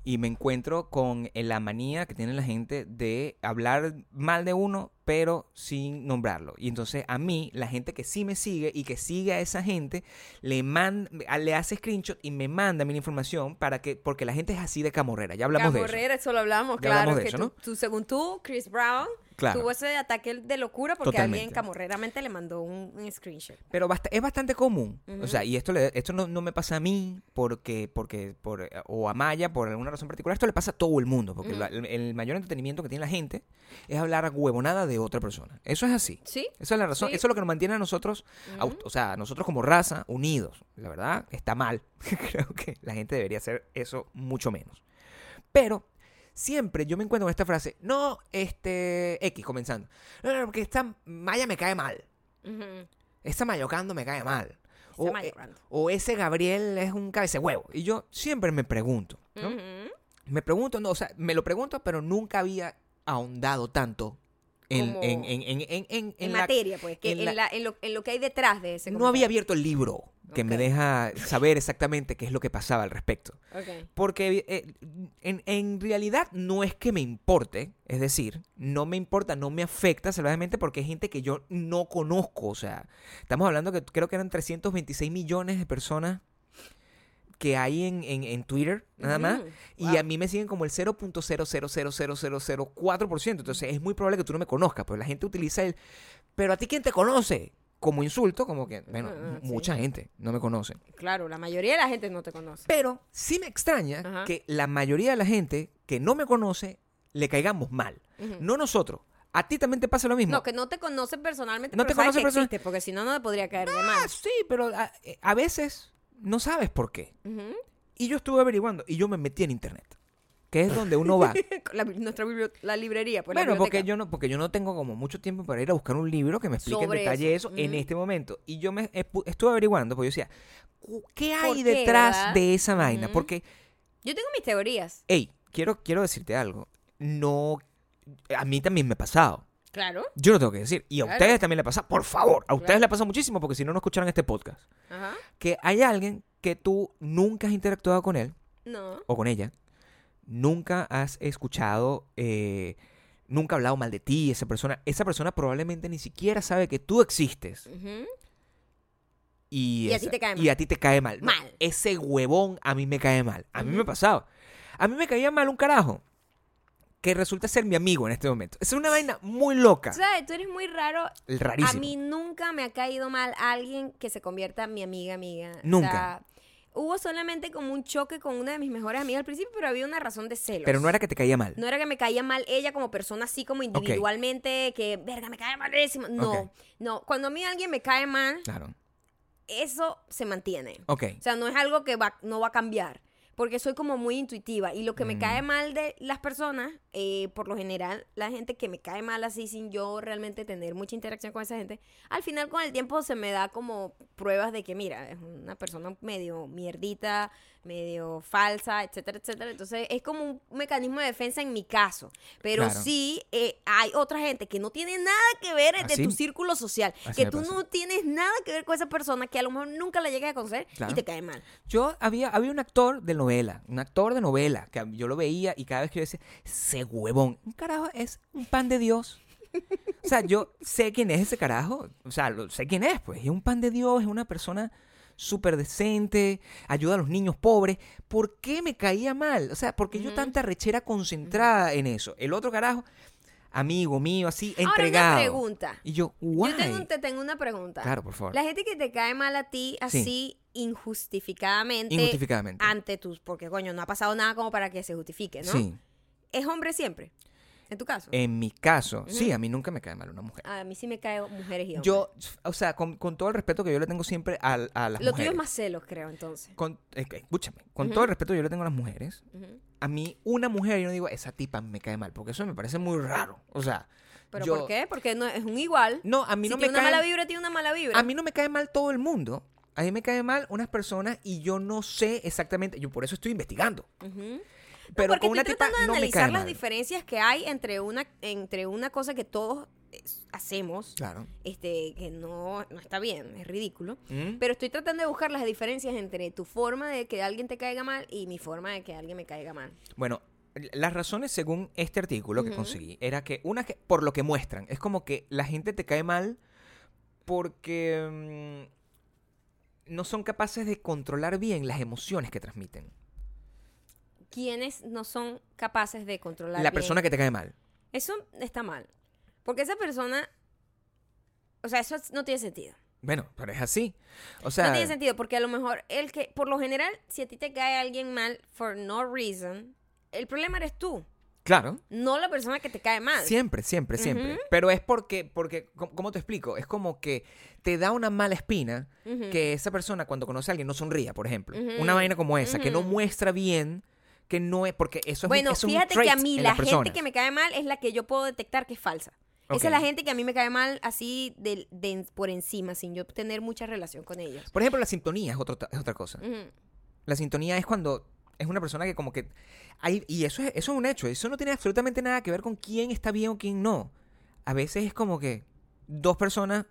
y me encuentro con eh, la manía que tiene la gente de hablar mal de uno, pero sin nombrarlo. Y entonces a mí, la gente que sí me sigue y que sigue a esa gente, le, man, le hace screenshot y me manda la información para que, porque la gente es así de camorrera. Ya hablamos de eso. Camorrera, eso lo hablamos, Ya claro. hablamos de que eso, tú, ¿no? tú, según tú, Chris Brown, Claro. tuvo ese ataque de locura porque alguien camorreramente le mandó un, un screenshot. Pero basta- es bastante común. O sea, y esto, le- esto no, no me pasa a mí porque, porque, por, o a Maya por alguna razón particular. Esto le pasa a todo el mundo. Porque la- el, mayor entretenimiento que tiene la gente es hablar huevonada de otra persona. Eso es así. ¿Sí? Esa es la razón. Sí. Eso es lo que nos mantiene a nosotros, o sea, a nosotros como raza, unidos. La verdad, está mal. Creo que la gente debería hacer eso mucho menos. Pero siempre yo me encuentro con esta frase, no, este, X, comenzando. No, no, porque esta Maya me cae mal. Esta Mayocando me cae mal. O, eh, o ese Gabriel es un cabeza huevo. Y yo siempre me pregunto, ¿no? Me pregunto, no, o sea, me lo pregunto, pero nunca había ahondado tanto en, en, en, en, en, en- En, en la- materia, pues, que en la- lo, en lo que hay detrás de ese No comentario. había abierto el libro que me deja saber exactamente qué es lo que pasaba al respecto. Porque eh, en, en realidad no es que me importe, es decir, no me importa, no me afecta salvajemente porque hay gente que yo no conozco. O sea, estamos hablando que creo que eran 326 millones de personas que hay en, en, en Twitter, nada más. Y Wow. a mí me siguen como el 0.0000004%. Entonces es muy probable que tú no me conozcas, pues la gente utiliza el... Pero a ti, ¿quién te conoce? Como insulto, como que, bueno, Ah, sí. mucha gente no me conoce. Claro, la mayoría de la gente no te conoce. Pero sí me extraña Ajá. que la mayoría de la gente que no me conoce le caigamos mal. No nosotros. A ti también te pasa lo mismo. No, que no te conoce personalmente, No pero te sabes conoce que personal- existe, porque si no, no te podría caer de Ah, mal. sí, pero a, a veces no sabes por qué. Y yo estuve averiguando y yo me metí en internet, que es donde uno va. La, nuestra la librería, pues la bueno, porque yo no porque yo no tengo como mucho tiempo para ir a buscar un libro que me explique en detalle eso. eso, en este momento. Y yo me estuve averiguando, porque yo decía, "Cu- ¿qué hay qué, detrás verdad? de esa vaina? Porque Yo tengo mis teorías. Hey, quiero, quiero decirte algo. No. A mí también me ha pasado. Claro. Yo lo tengo que decir. Y a Claro. ustedes también le pasa. Por favor. A ustedes Claro. le pasa muchísimo porque si no, no escucharan este podcast. Ajá. Que hay alguien que tú nunca has interactuado con él No. o con ella. Nunca has escuchado. eh, nunca ha hablado mal de ti, esa persona. Esa persona probablemente ni siquiera sabe que tú existes. Y, Y a ti te cae Y a ti te cae mal. No, Mal. ese huevón a mí me cae mal. A mí me pasado. A mí me caía mal un carajo que resulta ser mi amigo en este momento. Es una vaina muy loca. ¿Sabes? Tú eres muy raro. Rarísimo. A mí nunca me ha caído mal alguien que se convierta en mi amiga, amiga. O Nunca. sea, hubo solamente como un choque con una de mis mejores amigas al principio, pero había una razón de celos. Pero no era que te caía mal. No era que me caía mal ella como persona así como individualmente, que, verga, me cae malísimo. No, Ok. no. Cuando a mí alguien me cae mal, Claro. eso se mantiene. Ok. O sea, no es algo que va, no va a cambiar. Porque soy como muy intuitiva. Y lo que me Mm. cae mal de las personas, eh, por lo general, la gente que me cae mal así sin yo realmente tener mucha interacción con esa gente, al final con el tiempo se me da como pruebas de que, mira, es una persona medio mierdita, medio falsa, etcétera, etcétera. Entonces es como un mecanismo de defensa en mi caso. Pero Claro. sí eh, hay otra gente que no tiene nada que ver de Así- tu círculo social. así que tú pasa. no tienes nada que ver con esa persona que a lo mejor nunca la llegues a conocer Claro. y te cae mal. Yo había, había un actor de novela, un actor de novela, que yo lo veía y cada vez que yo decía, ese huevón, un carajo es un pan de Dios. O sea, yo sé quién es ese carajo, o sea, lo- sé quién es, pues, es un pan de Dios, es una persona súper decente, ayuda a los niños pobres. ¿Por qué me caía mal? O sea, porque yo Ujú. tanta rechera concentrada en eso. El otro carajo, amigo mío, así, Ahora, entregado. una pregunta. Y yo, guay. Yo tengo, te tengo una pregunta. Claro, por favor. La gente que te cae mal a ti así injustificadamente Injustificadamente. ante tus, porque coño, no ha pasado nada como para que se justifique, ¿no? Sí. Es hombre siempre. En tu caso. En mi caso, sí, a mí nunca me cae mal una mujer. a mí sí me caen mujeres y hombres. Yo, o sea, con, con todo el respeto que yo le tengo siempre a, a las Lo tuyo mujeres. es más celos, creo, entonces. con- eh, escúchame, con todo el respeto que yo le tengo a las mujeres, a mí una mujer, yo no digo, esa tipa me cae mal, porque eso me parece muy raro. O sea, ¿Pero yo- por qué? Porque no, es un igual. No, a mí si no me una cae mala vibra, tiene una mala vibra. A mí no me cae mal todo el mundo. A mí me cae mal unas personas y yo no sé exactamente, yo por eso estoy investigando. Ujú. Pero porque con una estoy tipa tratando de no analizar las mal. diferencias que hay entre una, entre una cosa que todos hacemos, Claro. este, que no, no está bien, es ridículo. ¿Mm? Pero estoy tratando de buscar las diferencias entre tu forma de que alguien te caiga mal y mi forma de que alguien me caiga mal. Bueno, las razones según este artículo que conseguí era que una que por lo que muestran, es como que la gente te cae mal porque mm, no son capaces de controlar bien las emociones que transmiten. Quienes no son capaces de controlar La bien? persona que te cae mal. Eso está mal. Porque esa persona, o sea, eso no tiene sentido. Bueno, pero es así. O sea, no tiene sentido porque a lo mejor el que, por lo general, si a ti te cae alguien mal for no reason, el problema eres tú, claro. no la persona que te cae mal. Siempre, siempre, siempre. Pero es porque, porque, ¿cómo te explico? Es como que te da una mala espina que esa persona cuando conoce a alguien no sonría, por ejemplo. Una vaina como esa, que no muestra bien, que no es, porque eso es un- bueno, eso es un fíjate que a mí la gente que me cae mal es la que yo puedo detectar que es falsa. Esa es la gente que a mí me cae mal así de, de- por encima, sin yo tener mucha relación con ellos. Por ejemplo, la sintonía es, otro- es otra cosa. La sintonía es cuando es una persona que como que... Hay, y eso es, eso es un hecho. Eso no tiene absolutamente nada que ver con quién está bien o quién no. A veces es como que dos personas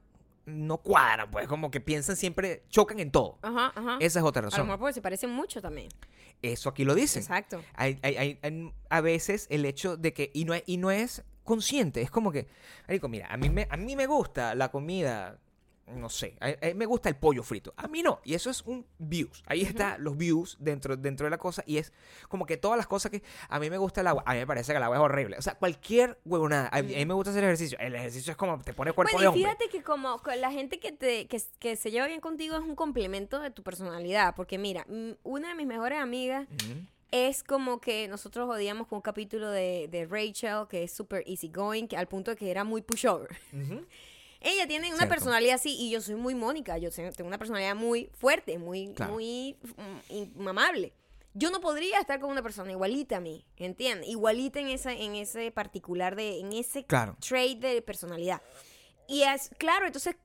no cuadran, pues como que piensan siempre, chocan en todo. Ajá, ajá. Esa es otra a lo razón. mejor porque se parecen mucho también. Eso aquí lo dicen. Exacto. Hay, hay- hay- a veces el hecho de que... Y no, es- y no es consciente. Es como que... Marico, mira, a mí, me, a mí me gusta la comida... No sé, a, a mí me gusta el pollo frito. A mí no. Y eso es un views. Ahí está los views dentro, dentro de la cosa. Y es como que todas las cosas que... A mí me gusta el agua. A mí me parece que el agua es horrible. O sea, cualquier huevonada. A, mí- a mí me gusta hacer ejercicio. El ejercicio es como te pone cuerpo Bueno, de y hombre. fíjate que como la gente que, te, que, que se lleva bien contigo es un complemento de tu personalidad. Porque mira, una de mis mejores amigas es como que nosotros odiamos con un capítulo de, de Rachel que es súper easygoing, que al punto de que era muy pushover. Ujú. Ella tiene una Cierto. personalidad así y yo soy muy Mónica. Yo tengo una personalidad muy fuerte, muy, Claro. muy mm, inmamable. Yo no podría estar con una persona igualita a mí, ¿entiendes? Igualita en esa, en ese particular de, en ese Claro. trait de personalidad. Y es, claro, entonces,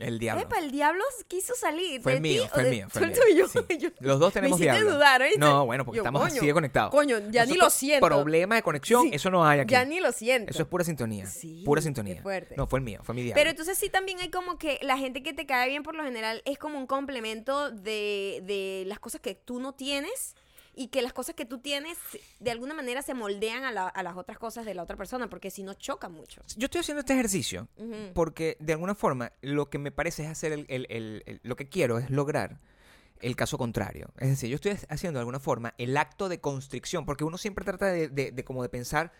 El diablo. epa, el diablo quiso salir. Fue de el mío, ti o fue el de- mío, fue el fue mío, tuyo. sí. Yo- Los dos tenemos me hiciste diablo. dudar, ¿oíste? No, bueno, porque Yo, estamos coño, así de conectados. Coño, ya ni lo siento. Problema de conexión, Sí. eso no hay aquí. Ya ni lo siento. Eso es pura sintonía. Sí, pura qué sintonía. fuerte. No, fue el mío, fue mi diablo. Pero entonces sí también hay como que la gente que te cae bien por lo general es como un complemento de, de las cosas que tú no tienes y que las cosas que tú tienes de alguna manera se moldean a, la- a las otras cosas de la otra persona porque si no chocan mucho. Yo estoy haciendo este ejercicio porque de alguna forma lo que me parece es hacer el, el- el- el- lo que quiero es lograr el caso contrario. Es decir, yo estoy haciendo de alguna forma el acto de constricción, porque uno siempre trata de, de- de como de pensar,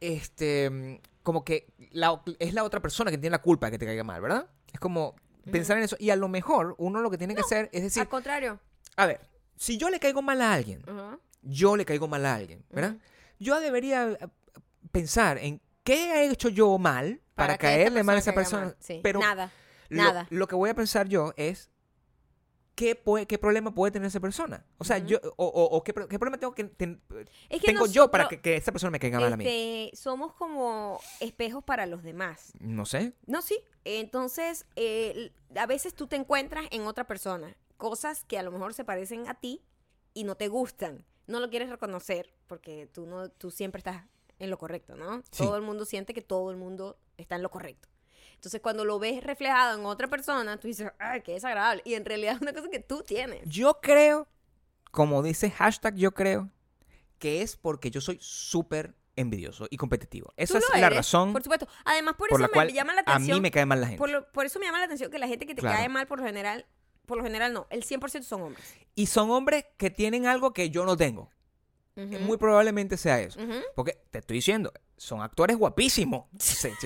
este, como que la- es la otra persona que tiene la culpa de que te caiga mal, ¿verdad? Es como pensar en eso. Y a lo mejor uno lo que tiene que hacer es decir, Al contrario. a ver, si yo le caigo mal a alguien, yo le caigo mal a alguien, ¿verdad? Yo debería eh, pensar en qué he hecho yo mal para, caerle mal a esa persona mal. Sí. Pero Nada. lo, nada. lo que voy a pensar yo es qué, puede- qué problema puede tener esa persona. O sea, yo o, o- o qué, pro- qué problema tengo que ten- Es que tengo yo para que, que esa persona me caiga mal a mí. este, somos como espejos para los demás. No sé. No, sí. Entonces, eh, a veces tú te encuentras en otra persona cosas que a lo mejor se parecen a ti y no te gustan. No lo quieres reconocer porque tú no, tú siempre estás en lo correcto, ¿no? Sí. Todo el mundo siente que todo el mundo está en lo correcto. Entonces, cuando lo ves reflejado en otra persona, tú dices, ay, qué desagradable. Y en realidad es una cosa que tú tienes. Yo creo, como dice hashtag yo creo, que es porque yo soy súper envidioso y competitivo. Esa es la razón Por supuesto. Además, por, por eso la cual me llama la a atención. mí me cae mal la gente. por, lo- por eso me llama la atención que la gente que te Claro. cae mal, por lo general, por lo general no, el 100% son hombres. Y son hombres que tienen algo que yo no tengo. Ujú. Muy probablemente sea eso. Ujú. Porque te estoy diciendo, son actores guapísimos.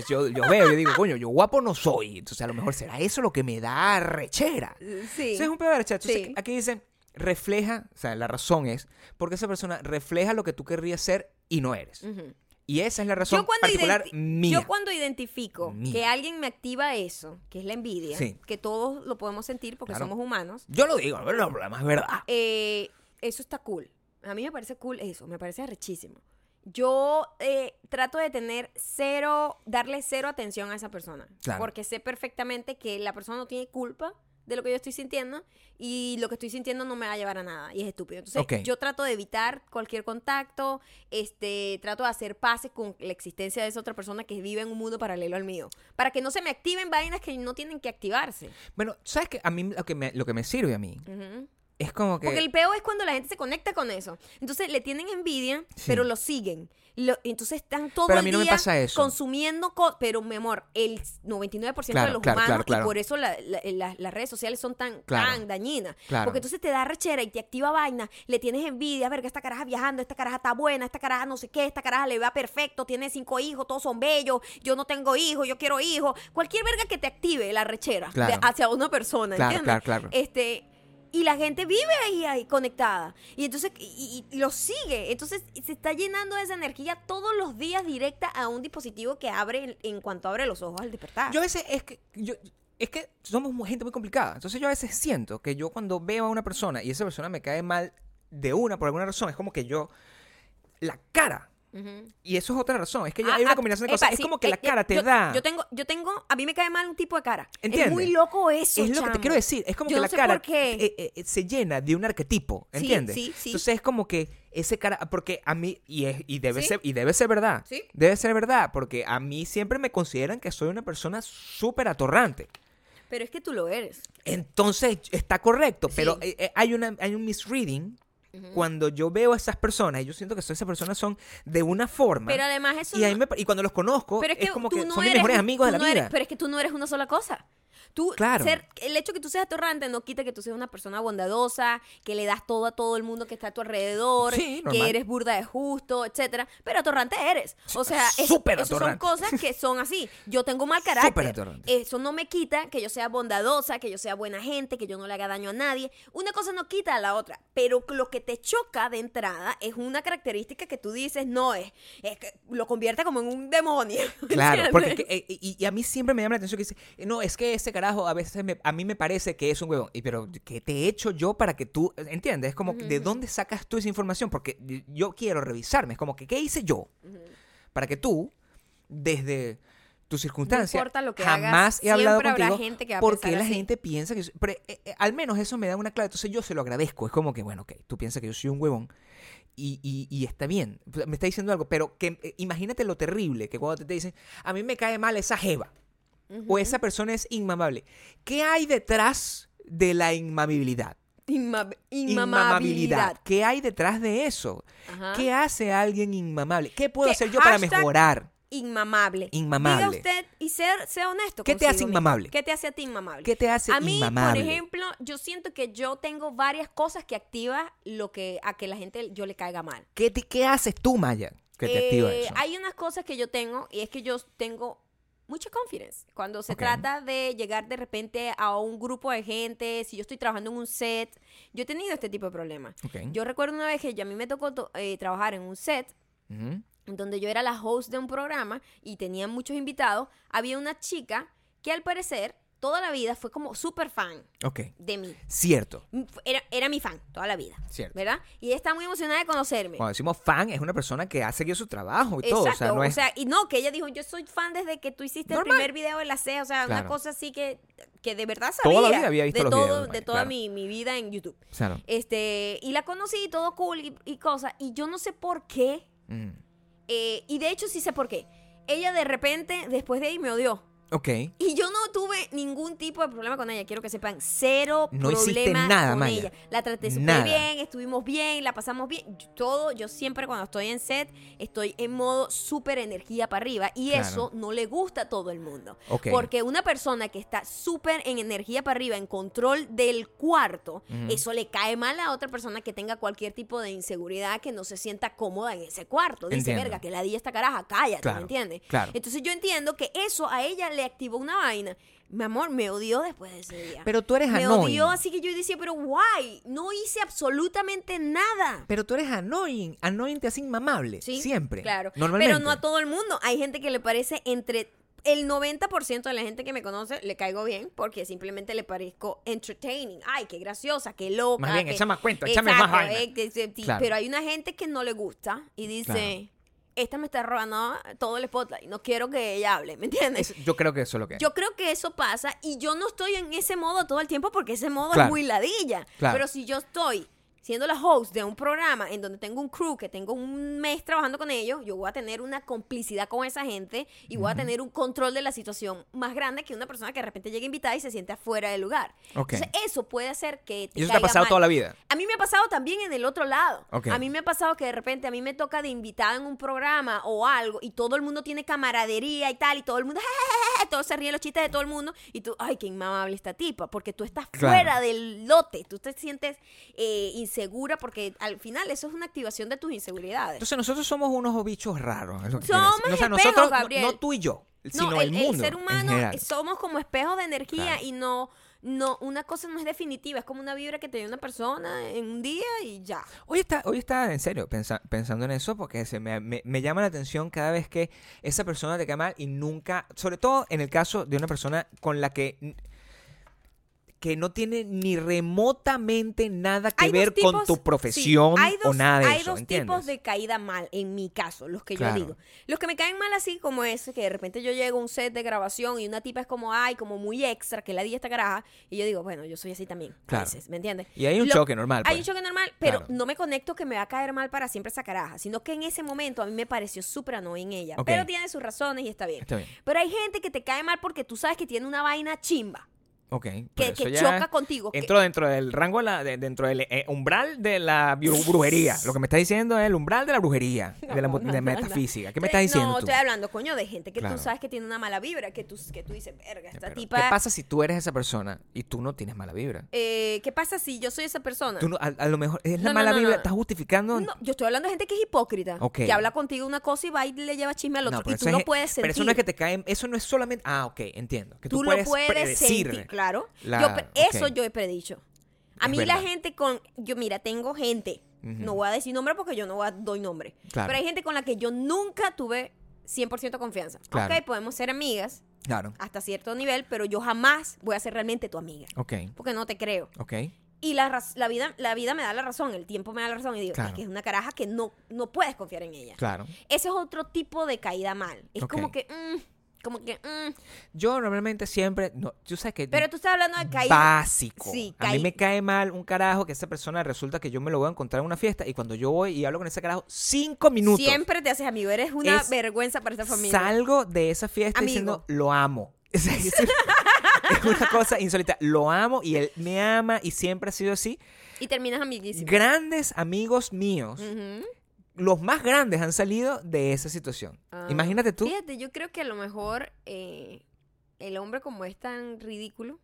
Yo, yo veo, yo digo, coño, yo guapo no soy. Entonces, a lo mejor será eso lo que me da rechera. Sí. Eso es un pedo de rechera. Entonces, Sí. aquí dicen, refleja, o sea, la razón es porque esa persona refleja lo que tú querrías ser y no eres. Ujú. Y esa es la razón Yo cuando, particular mía. yo cuando identifico Mía. que alguien me activa eso, que es la envidia, Sí. que todos lo podemos sentir porque Claro. somos humanos, Yo lo digo, pero no, problema es verdad. eh, eso está cool. A mí me parece cool eso, me parece arrechísimo. Yo eh, trato de tener cero, darle cero atención a esa persona. Claro. Porque sé perfectamente que la persona no tiene culpa de lo que yo estoy sintiendo y lo que estoy sintiendo no me va a llevar a nada y es estúpido. Entonces, yo trato de evitar cualquier contacto, este, trato de hacer pases con la existencia de esa otra persona que vive en un mundo paralelo al mío, para que no se me activen vainas que no tienen que activarse. Bueno, ¿sabes qué? A mí lo que me, lo que me sirve a mí Ujú. Es como que... Porque el peo es cuando la gente se conecta con eso. Entonces le tienen envidia, Sí. pero lo siguen. Lo- entonces están todo Pero a el me día pasa eso. consumiendo co- pero mi amor, el 99% de Claro, los claro, humanos claro, claro. y por eso la- la- la- las redes sociales son tan, Claro. tan dañinas. Claro. Porque entonces te da rechera y te activa vaina, le tienes envidia, ver que esta caraja viajando, esta caraja está buena, esta caraja no sé qué, esta caraja le va perfecto, tiene cinco hijos, todos son bellos, yo no tengo hijos, yo quiero hijos. Cualquier verga que te active la rechera de- hacia una persona, Claro, ¿entiendes? claro, claro. Este, y la gente vive ahí, ahí conectada. Y entonces, y, y- lo sigue. Entonces, se está llenando esa energía todos los días directa a un dispositivo que abre en, en cuanto abre los ojos al despertar. Yo a veces es que yo es que somos gente muy complicada. Entonces yo a veces siento que yo cuando veo a una persona y esa persona me cae mal de una por alguna razón, es como que yo la cara Y eso es otra razón, es que Ah, hay una ah, combinación de epa, cosas, es sí, como que eh, la eh, cara te yo- da Yo tengo, yo tengo, a mí me cae mal un tipo de cara. ¿Entiendes? Es muy loco eso. es lo que te chamo. quiero decir, es como Yo que no la cara eh, eh, eh, se llena de un arquetipo, ¿entiendes? sí, sí. Entonces es como que ese cara, porque a mí, y, es, y, debe, ser, y debe ser verdad, Sí. debe ser verdad, porque a mí siempre me consideran que soy una persona súper atorrante. Pero es que tú lo eres. Entonces está correcto, pero eh, hay, una, hay un misreading cuando yo veo a esas personas y yo siento que esas personas son de una forma. Pero además eso y, ahí no- me y cuando los conozco, Pero es, como tú que no son mis eres mejores un- amigos de la no vida. eres- pero es que tú no eres una sola cosa. Tú, Claro. ser, el hecho que tú seas atorrante no quita que tú seas una persona bondadosa, que le das todo a todo el mundo que está a tu alrededor, Sí, que eres burda de justo, etcétera. Pero atorrante eres. O sea, es- súper eso son cosas que son así. Yo tengo mal carácter. Eso no me quita que yo sea bondadosa, que yo sea buena gente, que yo no le haga daño a nadie. Una cosa no quita a la otra. Pero lo que te choca de entrada es una característica que tú dices, no es, es que lo convierte como en un demonio. Claro, porque eh, y, y a mí siempre me llama la atención que dice, no, es que ese carajo a veces me- a mí me parece que es un huevón. Y pero, ¿qué te he hecho yo para que tú, entiendes? Es como, ¿de dónde sacas tú esa información? Porque yo quiero revisarme. Es como que, ¿qué hice yo? Para que tú, desde tus circunstancias, importa lo que jamás hagas, he hablado contigo gente que va a porque la así. gente piensa que... yo- pero, eh, eh, al menos eso me da una clave. Entonces yo se lo agradezco. Es como que, bueno, ok, tú piensas que yo soy un huevón y, y- y está bien, me está diciendo algo, pero que eh, imagínate lo terrible que cuando te, te dicen, a mí me cae mal esa jeva o esa persona es inmamable. ¿Qué hay detrás de la inmamabilidad? Inma- inmamabilidad. ¿Qué hay detrás de eso? Ajá. ¿Qué hace alguien inmamable? ¿Qué puedo ¿Qué hacer yo para mejorar? Inmamable. Inmamable. Diga usted y ser, sea honesto. ¿Qué te hace mismo. inmamable? ¿Qué te hace a ti inmamable? ¿Qué te hace a mí, inmamable? por ejemplo, yo siento que yo tengo varias cosas que activa lo que a que la gente yo le caiga mal. ¿Qué, te- qué haces tú, Maya, que te activa Eh, eso? Hay unas cosas que yo tengo y es que yo tengo mucha confidence. Cuando se trata de llegar de repente a un grupo de gente, si yo estoy trabajando en un set, yo he tenido este tipo de problemas. Yo recuerdo una vez que ya a mí me tocó to- eh, trabajar en un set donde yo era la host de un programa y tenía muchos invitados, había una chica que al parecer toda la vida fue como súper fan Ok. de mí. Cierto. Era, era mi fan toda la vida, Cierto. ¿verdad? Y ella está muy emocionada de conocerme. Cuando decimos fan, es una persona que ha seguido su trabajo y todo. O sea, no es... y no, que ella dijo, yo soy fan desde que tú hiciste Normal. el primer video de la C, o sea, una cosa así que, que de verdad sabía. Toda la vida había visto de los todo, videos de de Maya, toda claro. mi, mi vida en YouTube. Claro. Este, y la conocí, y todo cool y, y cosas, y yo no sé por qué, Mm. eh, y de hecho sí sé por qué. Ella de repente, después de ahí, me odió. Ok. Y yo no tuve ningún tipo de problema con ella, quiero que sepan. Cero No problema nada, con Maya. ella. La traté súper bien, estuvimos bien, la pasamos bien. Todo, yo siempre cuando estoy en set, estoy en modo súper energía para arriba. Y Claro. eso no le gusta a todo el mundo. Porque una persona que está súper en energía para arriba, en control del cuarto, eso le cae mal a otra persona que tenga cualquier tipo de inseguridad, que no se sienta cómoda en ese cuarto. Dice, verga, que la di esta caraja, cállate, Claro, ¿me entiendes? claro. Entonces yo entiendo que eso a ella le activó una vaina. Mi amor, me odió después de ese día. Pero tú eres me annoying. odió, así que yo decía, pero guay, no hice absolutamente nada. Pero tú eres annoying. Annoying te hace inmamable. Sí, Siempre. Claro. Normalmente. Pero no a todo el mundo. Hay gente que le parece entre el 90% de la gente que me conoce le caigo bien porque simplemente le parezco entertaining. Ay, qué graciosa, qué loca. Más bien, qué- échame más cuento, échame más Exacto, vaina. eh, que Claro. Pero hay una gente que no le gusta y dice, Claro. Esta me está robando todo el spotlight. No quiero que ella hable, ¿me entiendes? Es- yo creo que eso es lo que es. Yo creo que eso pasa y yo no estoy en ese modo todo el tiempo porque ese modo Claro. es muy ladilla. Claro. Pero si yo estoy siendo la host de un programa en donde tengo un crew que tengo un mes trabajando con ellos, yo voy a tener una complicidad con esa gente y voy a tener un control de la situación más grande que una persona que de repente llega invitada y se siente afuera del lugar. Entonces eso puede hacer que te y eso te ha pasado mal. toda la vida. A mí me ha pasado también en el otro lado. Ok. A mí me ha pasado que de repente a mí me toca de invitada en un programa o algo y todo el mundo tiene camaradería y tal y todo el mundo, todos se ríen los chistes de todo el mundo y tú, ay, qué inmamable esta tipa, porque tú estás Claro. fuera del lote, tú te sientes eh, insegura porque al final eso es una activación de tus inseguridades. Entonces nosotros somos unos bichos raros. Somos. O sea, espejos, nosotros, Gabriel. no, tú y yo, sino no, el, mundo. ser en humano somos como espejos de energía Claro. y no, no, una cosa no es definitiva, es como una vibra que te dio una persona en un día y ya. Hoy está, hoy está en serio pensa- pensando en eso porque se me, me- me llama la atención cada vez que esa persona te cae mal y nunca, sobre todo en el caso de una persona con la que que no tiene ni remotamente nada que Hay ver dos con tu sí, profesión hay o dos- nada de hay eso, dos ¿entiendes? tipos de caída mal, en mi caso, los que Claro. yo digo. Los que me caen mal así como ese, que de repente yo llego a un set de grabación y una tipa es como, ay, como muy extra, que la di esta caraja, y yo digo, bueno, yo soy así también, a Claro. veces, ¿me entiendes? Y hay un Lo- choque normal. Hay pues. un choque normal, pero Claro. no me conecto que me va a caer mal para siempre esa caraja, sino que en ese momento a mí me pareció súper annoying ella, Ok. pero tiene sus razones y está bien. Está bien. Pero hay gente que te cae mal porque tú sabes que tiene una vaina chimba, Ok. que, choca contigo. que- Entro dentro del rango, de la- de- dentro del eh, umbral de la bru- brujería. Lo que me está diciendo es el umbral de la brujería, de la No, de metafísica. ¿Qué me estás diciendo No, tú? estoy hablando, coño, de gente que Claro. tú sabes que tiene una mala vibra, que tú, que tú dices, verga, esta Pero, tipa... ¿Qué pasa si tú eres esa persona y tú no tienes mala vibra? eh, ¿Qué pasa si yo soy esa persona? Tú no- a, a lo mejor es la mala vibra, estás justificando. No, yo estoy hablando de gente que es hipócrita, Ok. que habla contigo una cosa y va y le lleva chisme al otro, y tú eso no es- puedes sentir. Pero eso no es que te caen, eso no es solamente. Ah, ok, entiendo. Que tú, tú lo puedes, puedes predecir. sentir, claro. la- Yo Eso yo he predicho. A Es mí la gente con... Yo, mira, tengo gente, Ujú. no voy a decir nombre porque yo no voy a- doy nombre, Claro. pero hay gente con la que yo nunca tuve 100% confianza. Claro. Ok, podemos ser amigas Claro. hasta cierto nivel, pero yo jamás voy a ser realmente tu amiga. Ok, Porque no te creo. ok. Y la, la, vida, la vida me da la razón, el tiempo me da la razón. Y digo, Claro. es que es una caraja que no, no puedes confiar en ella. Claro. Ese es otro tipo de caída mal. Es como que, mm, como que, mm. Yo normalmente siempre. No, tú sabes que. Pero tú estás hablando de caída. básico. Sí, a mí me cae mal un carajo que esa persona resulta que yo me lo voy a encontrar en una fiesta y cuando yo voy y hablo con ese carajo cinco minutos. Siempre te haces amigo. Eres una Es- vergüenza para esta familia. Salgo de esa fiesta Amigo. diciendo lo amo. Es, es- es una cosa insólita. Lo amo y él me ama y siempre ha sido así. Y terminas amiguísimo. Grandes amigos míos, Ujú. Los más grandes han salido de esa situación. Ah. Imagínate tú. Fíjate, yo creo que a lo mejor eh, el hombre como es tan ridículo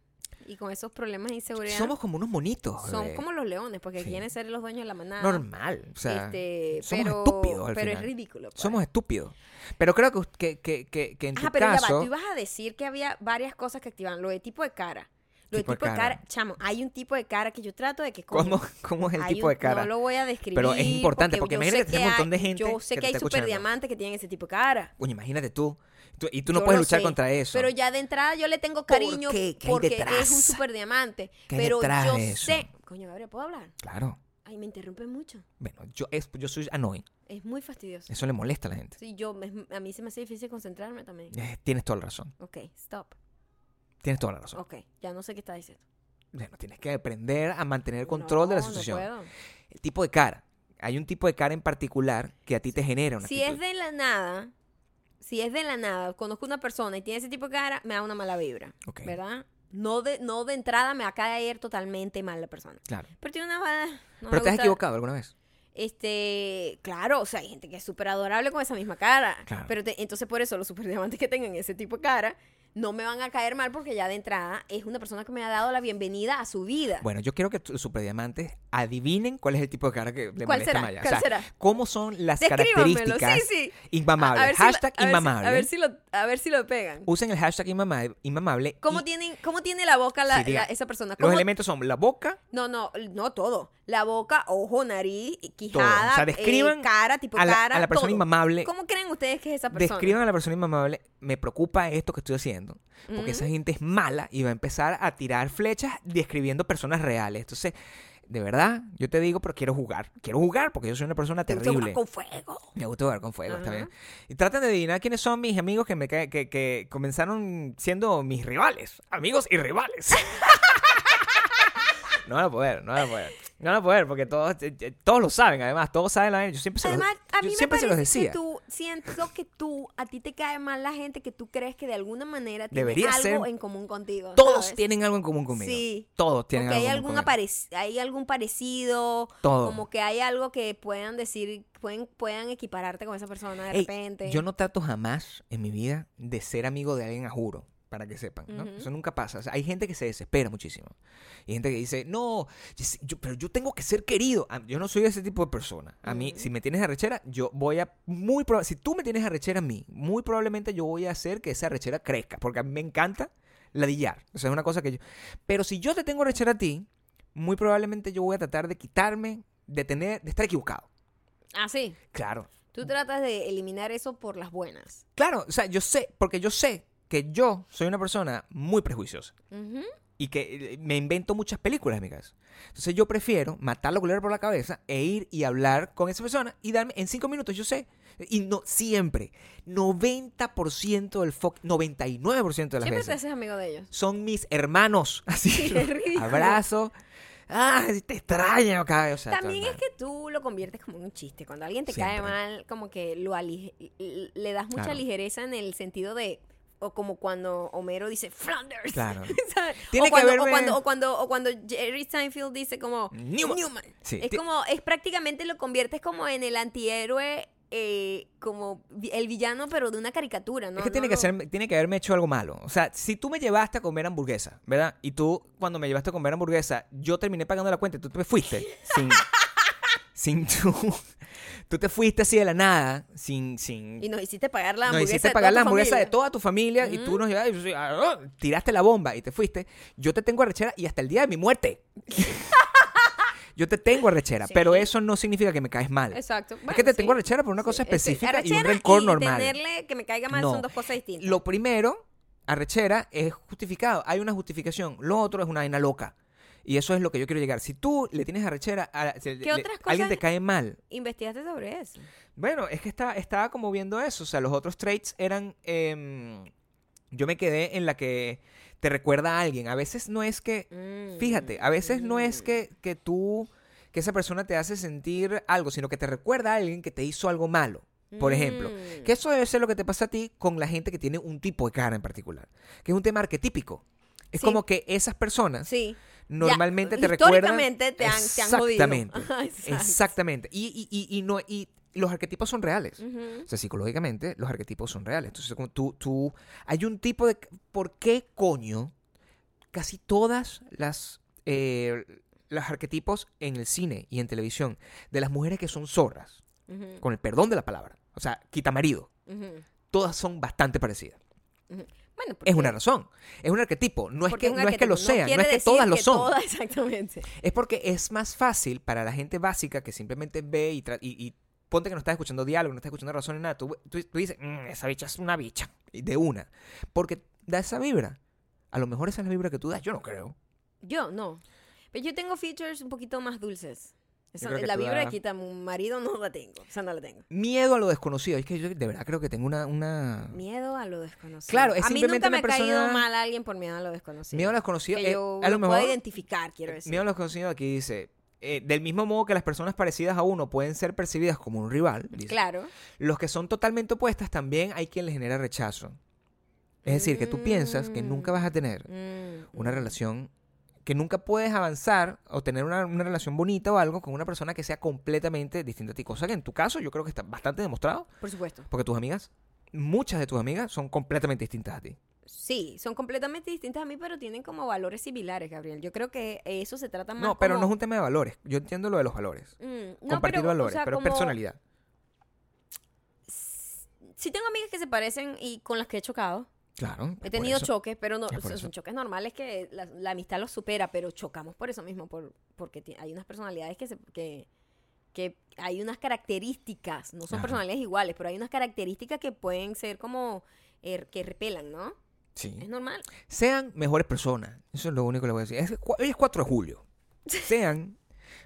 y con esos problemas de inseguridad Somos como unos monitos. son bebé. como los leones porque Sí. quieren ser los dueños de la manada. Normal. O sea, Este, somos pero, estúpidos al pero es ridículo. pues. somos estúpidos. Pero creo que, que, que, en Ajá, tu pero ya va, caso... tú ibas a decir que había varias cosas que activan. Lo de tipo de cara. Lo Tipo de tipo de cara. cara. Chamo, hay un tipo de cara que yo trato de que... coño, ¿Cómo, ¿Cómo es el hay tipo un- de cara? No lo voy a describir. Pero es importante, porque imagínate que hay un montón de gente Yo sé que que, hay super diamantes que tienen ese tipo de cara. Oye, imagínate tú. Tú- y tú no Yo puedes luchar sé, contra eso. Pero ya de entrada yo le tengo cariño qué? ¿Qué porque es un super diamante. ¿Qué hay Pero yo eso? sé... Coño, Gabriel, ¿puedo hablar? Claro. Ay, me interrumpe mucho. Bueno, yo, es, yo soy annoying. Es muy fastidioso. Eso le molesta a la gente. Sí, yo, a mí se me hace difícil concentrarme también. Eh, tienes toda la razón. Ok, stop. Tienes toda la razón. Ok, ya no sé qué está diciendo. Bueno, tienes que aprender a mantener el control de la No, no situación. puedo. el tipo de cara. Hay un tipo de cara en particular que a ti te genera una Si es de la nada, si es de la nada, conozco una persona y tiene ese tipo de cara, me da una mala vibra. Ok. ¿Verdad? No de, no de entrada me va a caer totalmente mal la persona. Claro. Pero tiene una mala. no Pero te has equivocado alguna vez. Este, claro, o sea, hay gente que es súper adorable con esa misma cara. Claro. Pero te- entonces por eso los super diamantes que tengan ese tipo de cara no me van a caer mal porque ya de entrada es una persona que me ha dado la bienvenida a su vida. Bueno, yo quiero que superdiamantes adivinen cuál es el tipo de cara que le ¿Cuál molesta a Maya. ¿Cuál o sea, será? ¿cómo son las características sí, sí. inmamables? Hashtag si- inmamable. A ver si lo, a ver si lo pegan. Usen el hashtag inmama- inmamable. ¿Cómo, y tienen, ¿Cómo tiene la boca la- Sí, diga. la- esa persona? Los ¿Cómo- elementos son la boca, No, no, no todo. La boca, ojo, nariz, todo. quijada, O sea, describan eh, cara, tipo a la, cara. a la persona todo. inmamable. ¿Cómo creen ustedes que es esa persona? Describan a la persona inmamable. Me preocupa esto que estoy haciendo. Porque esa gente es mala y va a empezar a tirar flechas describiendo personas reales. Entonces, de verdad, yo te digo, pero quiero jugar. Quiero jugar porque yo soy una persona ¿Te gusta jugar terrible. con fuego. Me gusta jugar con fuego, está Ajá. bien. Y tratan de adivinar quiénes son mis amigos que, me que, que comenzaron siendo mis rivales. Amigos y rivales. no van a poder, no van a poder. No van a poder porque todos, eh, eh, todos lo saben, además. Todos saben la Yo siempre se los, Además, a yo mí me siempre se los parece decía. que tú, siento que tú, a ti te cae mal la gente que tú crees que de alguna manera tiene Debería algo ser- en común contigo. Todos ¿sabes? tienen algo en común conmigo. Sí. Todos tienen Porque hay algo en algún, común conmigo. hay algún parecido, Todo. como que hay algo que puedan decir, pueden, puedan equipararte con esa persona de Ey, repente. Yo no trato jamás en mi vida de ser amigo de alguien a juro, para que sepan, ¿no? Ujú. Eso nunca pasa. O sea, hay gente que se desespera muchísimo. Y gente que dice, no, yo pero yo tengo que ser querido. A- Yo no soy ese tipo de persona. A mí, Ujú. si me tienes arrechera, yo voy a, muy si tú me tienes arrechera a mí, muy probablemente yo voy a hacer que esa arrechera crezca, porque a mí me encanta ladillar. O sea, es una cosa que yo... Pero si yo te tengo arrechera a ti, muy probablemente yo voy a tratar de quitarme, de tener, de estar equivocado. Ah, sí. Claro. Tú tratas de eliminar eso por las buenas. Claro, o sea, yo sé, porque yo sé que yo soy una persona muy prejuiciosa y que eh, me invento muchas películas en mi casa. Entonces yo prefiero matar la culebra por la cabeza e ir y hablar con esa persona y darme en cinco minutos, yo sé. Y no, siempre, 90% del foc, 99% de las Siempre te veces haces amigo de ellos. son mis hermanos. Así, Qué ridículo. abrazo. Ah, te extraño. O sea, También es que tú lo conviertes como en un chiste. Cuando alguien te cae Siempre. mal, como que lo le das mucha Claro. ligereza en el sentido de. O como cuando Homero dice Flanders. Claro. Tiene o, cuando, que o, cuando, o, cuando, o cuando Jerry Seinfeld dice como Newman. Sí, Es como, es prácticamente lo conviertes como en el antihéroe, eh, como el villano, pero de una caricatura, ¿no? Es que tiene No, que, ser, tiene que haberme hecho algo malo. O sea, si tú me llevaste a comer hamburguesa, ¿verdad? Y tú, cuando me llevaste a comer hamburguesa, yo terminé pagando la cuenta y tú te fuiste sin, sin tú. Tú te fuiste así de la nada, sin. sin Y nos hiciste pagar la nos hamburguesa. hiciste de pagar toda la tu hamburguesa de toda tu familia y tú nos yo, ah, tiraste la bomba y te fuiste. Yo te tengo arrechera y hasta el día de mi muerte. yo te tengo arrechera, Sí. pero eso no significa que me caes mal. Exacto. es Bueno, que te sí. tengo arrechera por una cosa Sí, este, específica y un rencor y normal. tenerle que me caiga mal No. son dos cosas distintas. Lo primero, arrechera, es justificado. Hay una justificación. Lo otro es una vaina loca. Y eso es lo que yo quiero llegar. Si tú le tienes arrechera, a, si le- otras alguien te cae mal. Investigaste sobre eso. Bueno, es que estaba, estaba como viendo eso. O sea, los otros traits eran... em, yo me quedé en la que te recuerda a alguien. A veces no es que... Mm, Fíjate, a veces no es mm. que, que tú... Que esa persona te hace sentir algo, sino que te recuerda a alguien que te hizo algo malo. Por ejemplo, Mm. que eso debe ser lo que te pasa a ti con la gente que tiene un tipo de cara en particular. Que es un tema arquetípico. Es Sí. como que esas personas Sí. Normalmente Ya, te recuerdan. históricamente te han- te han jodido. Exactamente. Exacto. Exactamente. Y, y, y, y no, y los arquetipos son reales. O sea, psicológicamente, los arquetipos son reales. Entonces, como tú, tú. Hay un tipo de. ¿Por qué coño casi todas las. eh, los arquetipos en el cine y en televisión de las mujeres que son zorras, con el perdón de la palabra, o sea, quita marido, todas son bastante parecidas. Bueno, Es una razón, es un arquetipo. No es que, no es que lo sean, no, es que todas lo que son. todas, exactamente. Es porque es más fácil para la gente básica que simplemente ve y, y, y ponte que no estás escuchando diálogo, no estás escuchando razón ni nada. Tú, tú- tú dices, "Mm, esa bicha es una bicha. De una. Porque da esa vibra. A lo mejor esa es la vibra que tú das. Yo no creo. Yo no. Pero yo tengo features un poquito más dulces. Esa- la vibra de quita un marido no la tengo. O sea, no la tengo. Miedo a lo desconocido. Es que yo de verdad creo que tengo una. una... Miedo a lo desconocido. Claro, es a mí simplemente nunca me ha caído persona- mal a alguien por miedo a lo desconocido. Miedo a lo desconocido. Que eh, yo a lo mejor. identificar, quiero decir. Miedo a lo desconocido aquí dice. eh, del mismo modo que las personas parecidas a uno pueden ser percibidas como un rival, dice, Claro. los que son totalmente opuestas también hay quien les genera rechazo. Es decir, que tú piensas que nunca vas a tener Mm, una mm. relación, que nunca puedes avanzar o tener una, una relación bonita o algo con una persona que sea completamente distinta a ti. Cosa que en tu caso yo creo que está bastante demostrado, Por supuesto. porque tus amigas, muchas de tus amigas son completamente distintas a ti. Sí, son completamente distintas a mí, pero tienen como valores similares, Gabriel. Yo creo que eso se trata más No, pero no es un tema de valores. Yo entiendo lo de los valores. Mm, no, Compartir pero, o valores, sea, pero como- personalidad. Sí tengo amigas que se parecen y con las que he chocado. Claro. He tenido eso. choques, pero no, son eso. choques normales que la, la amistad los supera, pero chocamos por eso mismo, por, porque hay unas personalidades que, se, que, que hay unas características, no son personalidades iguales, pero hay unas características que pueden ser como eh, que repelan, ¿no? Sí. Es normal. Sean mejores personas. Eso es lo único que le voy a decir. Es, hoy es 4 de julio. Sean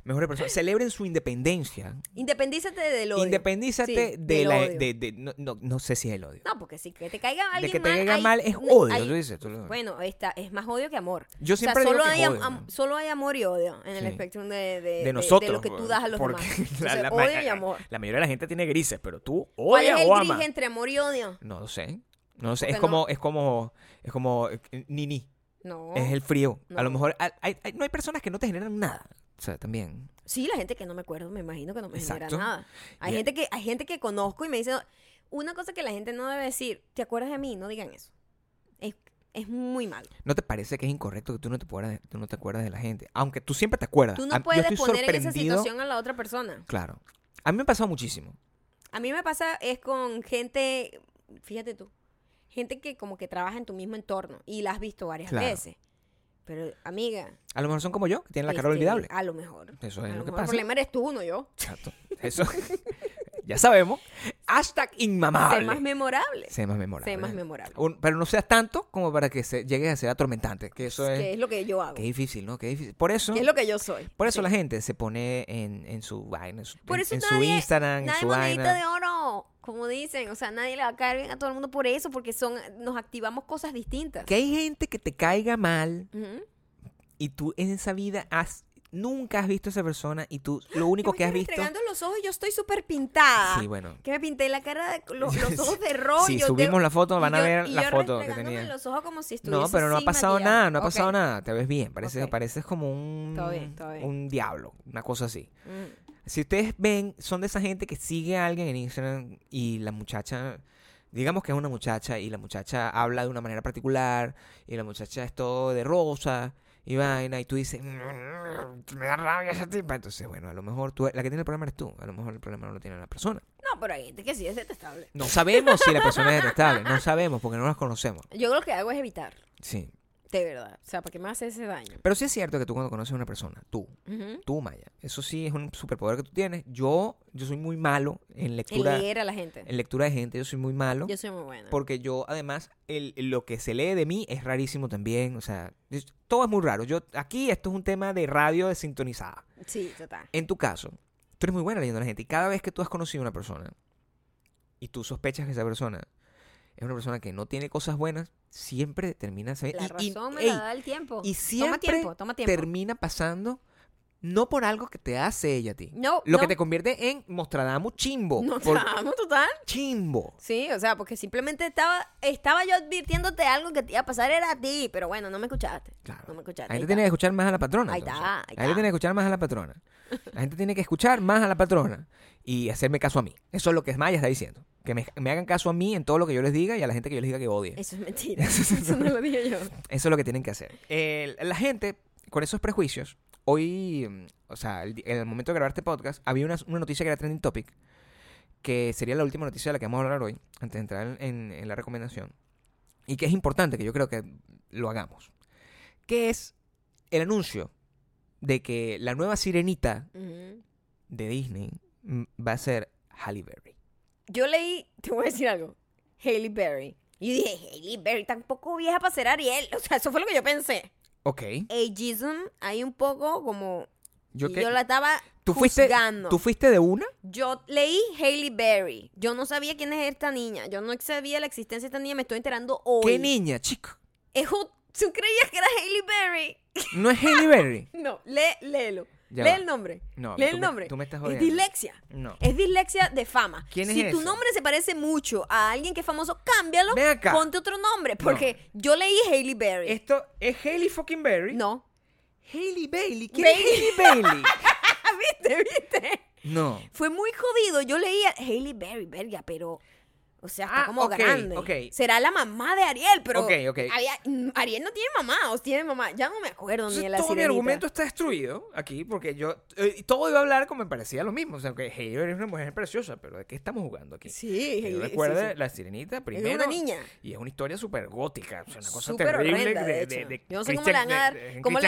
mejores personas. Celebren su independencia. Independízate del odio. Independízate Sí, de del la... odio. De, de- no, no, no sé si es el odio. No, porque si que te caiga de alguien que te mal, caiga hay- mal es odio. hay- tú dices, tú Bueno, esta, es más odio que amor. Yo O sea, siempre digo solo que hay, odio, am- ¿no? solo hay amor y odio en el Sí. espectrum de, de, de- de de nosotros. lo que tú das a los porque demás. la- Entonces, la- odio y amor. La mayoría de la gente tiene grises, pero tú ¿Cuál es odias el o gris amas. entre amor y odio? No lo sé. No lo sé. Es como, es como, es como, eh, Nini. No. Es el frío. A lo mejor hay- hay- hay- no hay personas que no te generan nada. O sea, también. Sí, la gente que no me acuerdo, me imagino que no me Exacto. genera nada. Hay gente que hay gente que conozco y me dice una cosa que la gente no debe decir, ¿te acuerdas de mí? No digan eso. Es, es muy malo. ¿No te parece que es incorrecto que tú no te acuerdas, tú no te acuerdas de la gente? Aunque tú siempre te acuerdas. Tú no yo puedes poner en esa situación a la otra persona. Claro. A mí me ha pasado muchísimo. A mí me pasa es con gente, fíjate tú, gente que como que trabaja en tu mismo entorno y la has visto varias Claro. veces. Pero, amiga, A lo mejor son como yo, que tienen la cara este, olvidable. A lo mejor. Eso A es lo lo que pasa. El problema eres tú, no yo. Exacto. Eso. ya sabemos. Hashtag inmamable. Sé más memorable. Sé más memorable. Sé más memorable. Un- pero no seas tanto como para que se, llegues a ser atormentante. Que eso es. Que es lo que yo hago. Qué difícil, ¿no? Qué difícil. Por eso. Que es lo que yo soy. Por eso Sí. la gente se pone en, en su vaina, en su, Por en- eso en su nadie- Instagram, en Nadie su monedita vaina. de oro, como dicen. O sea, nadie le va a caer bien a todo el mundo por eso, porque son nos activamos cosas distintas. Que hay gente que te caiga mal Ujú. y tú en esa vida has nunca has visto a esa persona y tú lo único que has visto. restregando los ojos yo estoy súper pintada. Sí, bueno. Que me pinté la cara, de, lo- los ojos de rojo. Si yo subimos la foto, van a ver la foto que tenía. los ojos como si estuviese No, pero no ha pasado maquillaje. nada, no ha Ok. pasado nada. Te ves bien, pareces, Ok. pareces como un, Todo bien, todo bien. un diablo, una cosa así. Mm. Si ustedes ven, son de esa gente que sigue a alguien en Instagram y la muchacha, digamos que es una muchacha y la muchacha habla de una manera particular y la muchacha es todo de rosa y vaina y tú dices, "Mm, me da rabia esa tipa. Entonces, bueno, a lo mejor tú, la que tiene el problema eres tú, a lo mejor el problema no lo tiene la persona. No, pero hay gente que sí es detestable. No sabemos si la persona es detestable, no sabemos porque no las conocemos. Yo lo que hago es evitar, Sí. De verdad. O sea, ¿para qué me hace ese daño? Pero sí es cierto que tú cuando conoces a una persona, tú, tú, Maya, eso sí es un superpoder que tú tienes. Yo, yo soy muy malo en En lectura, leer a la gente. en lectura de gente, yo soy muy malo. Yo soy muy buena. Porque yo, además, el, lo que se lee de mí es rarísimo también. O sea, todo es muy raro. Yo, aquí esto es un tema de radio desintonizada. Sí, total. En tu caso, tú eres muy buena leyendo a la gente. Y cada vez que tú has conocido a una persona y tú sospechas que esa persona es una persona que no tiene cosas buenas, siempre termina. La y- y- razón me ey, la da el tiempo. y toma siempre tiempo, toma tiempo. termina pasando no por algo que te hace ella a ti. No, Lo no, que te convierte en Mostradamus chimbo. estábamos total. chimbo. Sí, o sea, porque simplemente estaba, estaba yo advirtiéndote algo que te iba a pasar era a ti, pero bueno, no me escuchaste. Claro. No me escuchaste. La gente tiene que escuchar más a la patrona. Ahí entonces. está, ahí la gente tiene que escuchar más a la patrona. La gente tiene que escuchar más a la patrona y hacerme caso a mí. Eso es lo que Maya está diciendo. Que me, me hagan caso a mí en todo lo que yo les diga y a la gente que yo les diga que odie. Eso es mentira. Eso no lo dije yo. Eso es lo que tienen que hacer. El- la gente, con esos prejuicios, hoy, mm, o sea, en el momento de grabar este podcast, había una, una noticia que era trending topic, que sería la última noticia de la que vamos a hablar hoy, antes de entrar en, en- la recomendación, y que es importante que yo creo que lo hagamos, que es el anuncio de que la nueva sirenita Ujú. de Disney mm, va a ser Halle Berry. Yo leí, te voy a decir algo, Hailey Berry. Y dije, Hailey Berry tampoco vieja para ser Ariel. O sea, eso fue lo que yo pensé. Ok. Ageism, hay un poco como... Yo que, yo la estaba ¿tú, fuiste. ¿Tú fuiste de una? Yo leí Hailey Berry. Yo no sabía quién es esta niña. Yo no sabía la existencia de esta niña. Me estoy enterando hoy. ¿Qué niña, chico? Es ¿Tú creías que era Hailey Berry? ¿No es Halle Berry? No, lé, léelo. Ya Lee va. el nombre. No, Lee el me- nombre. tú me estás es jodiendo. dislexia. No. Es dislexia de fama. ¿Quién es si tu nombre se parece mucho a alguien que es famoso, cámbialo. Ven acá. Ponte otro nombre. Porque yo leí Hailey Berry. Esto es Hailey fucking Berry. No. Hailey Bailey. ¿Quién Bailey. es Hailey Bailey? ¿Viste? ¿Viste? no. Fue muy jodido. Yo leía Hailey Berry, verga, pero. O sea, está Ah, como grande. Será la mamá de Ariel, pero. Había- Ariel no tiene mamá, o tiene mamá. Ya no me acuerdo ni de la todo mi sirenita. argumento está destruido aquí porque yo eh, todo iba a hablar como me parecía lo mismo. O sea, que Hailey es una mujer preciosa, pero ¿de qué estamos jugando aquí? Sí, Hailey, yo sí, la sirenita Es primero. una niña. Y es una historia súper gótica. O sea, una cosa terrible horrenda, de, de, hecho. de- de Yo no sé cómo le van a dar, cómo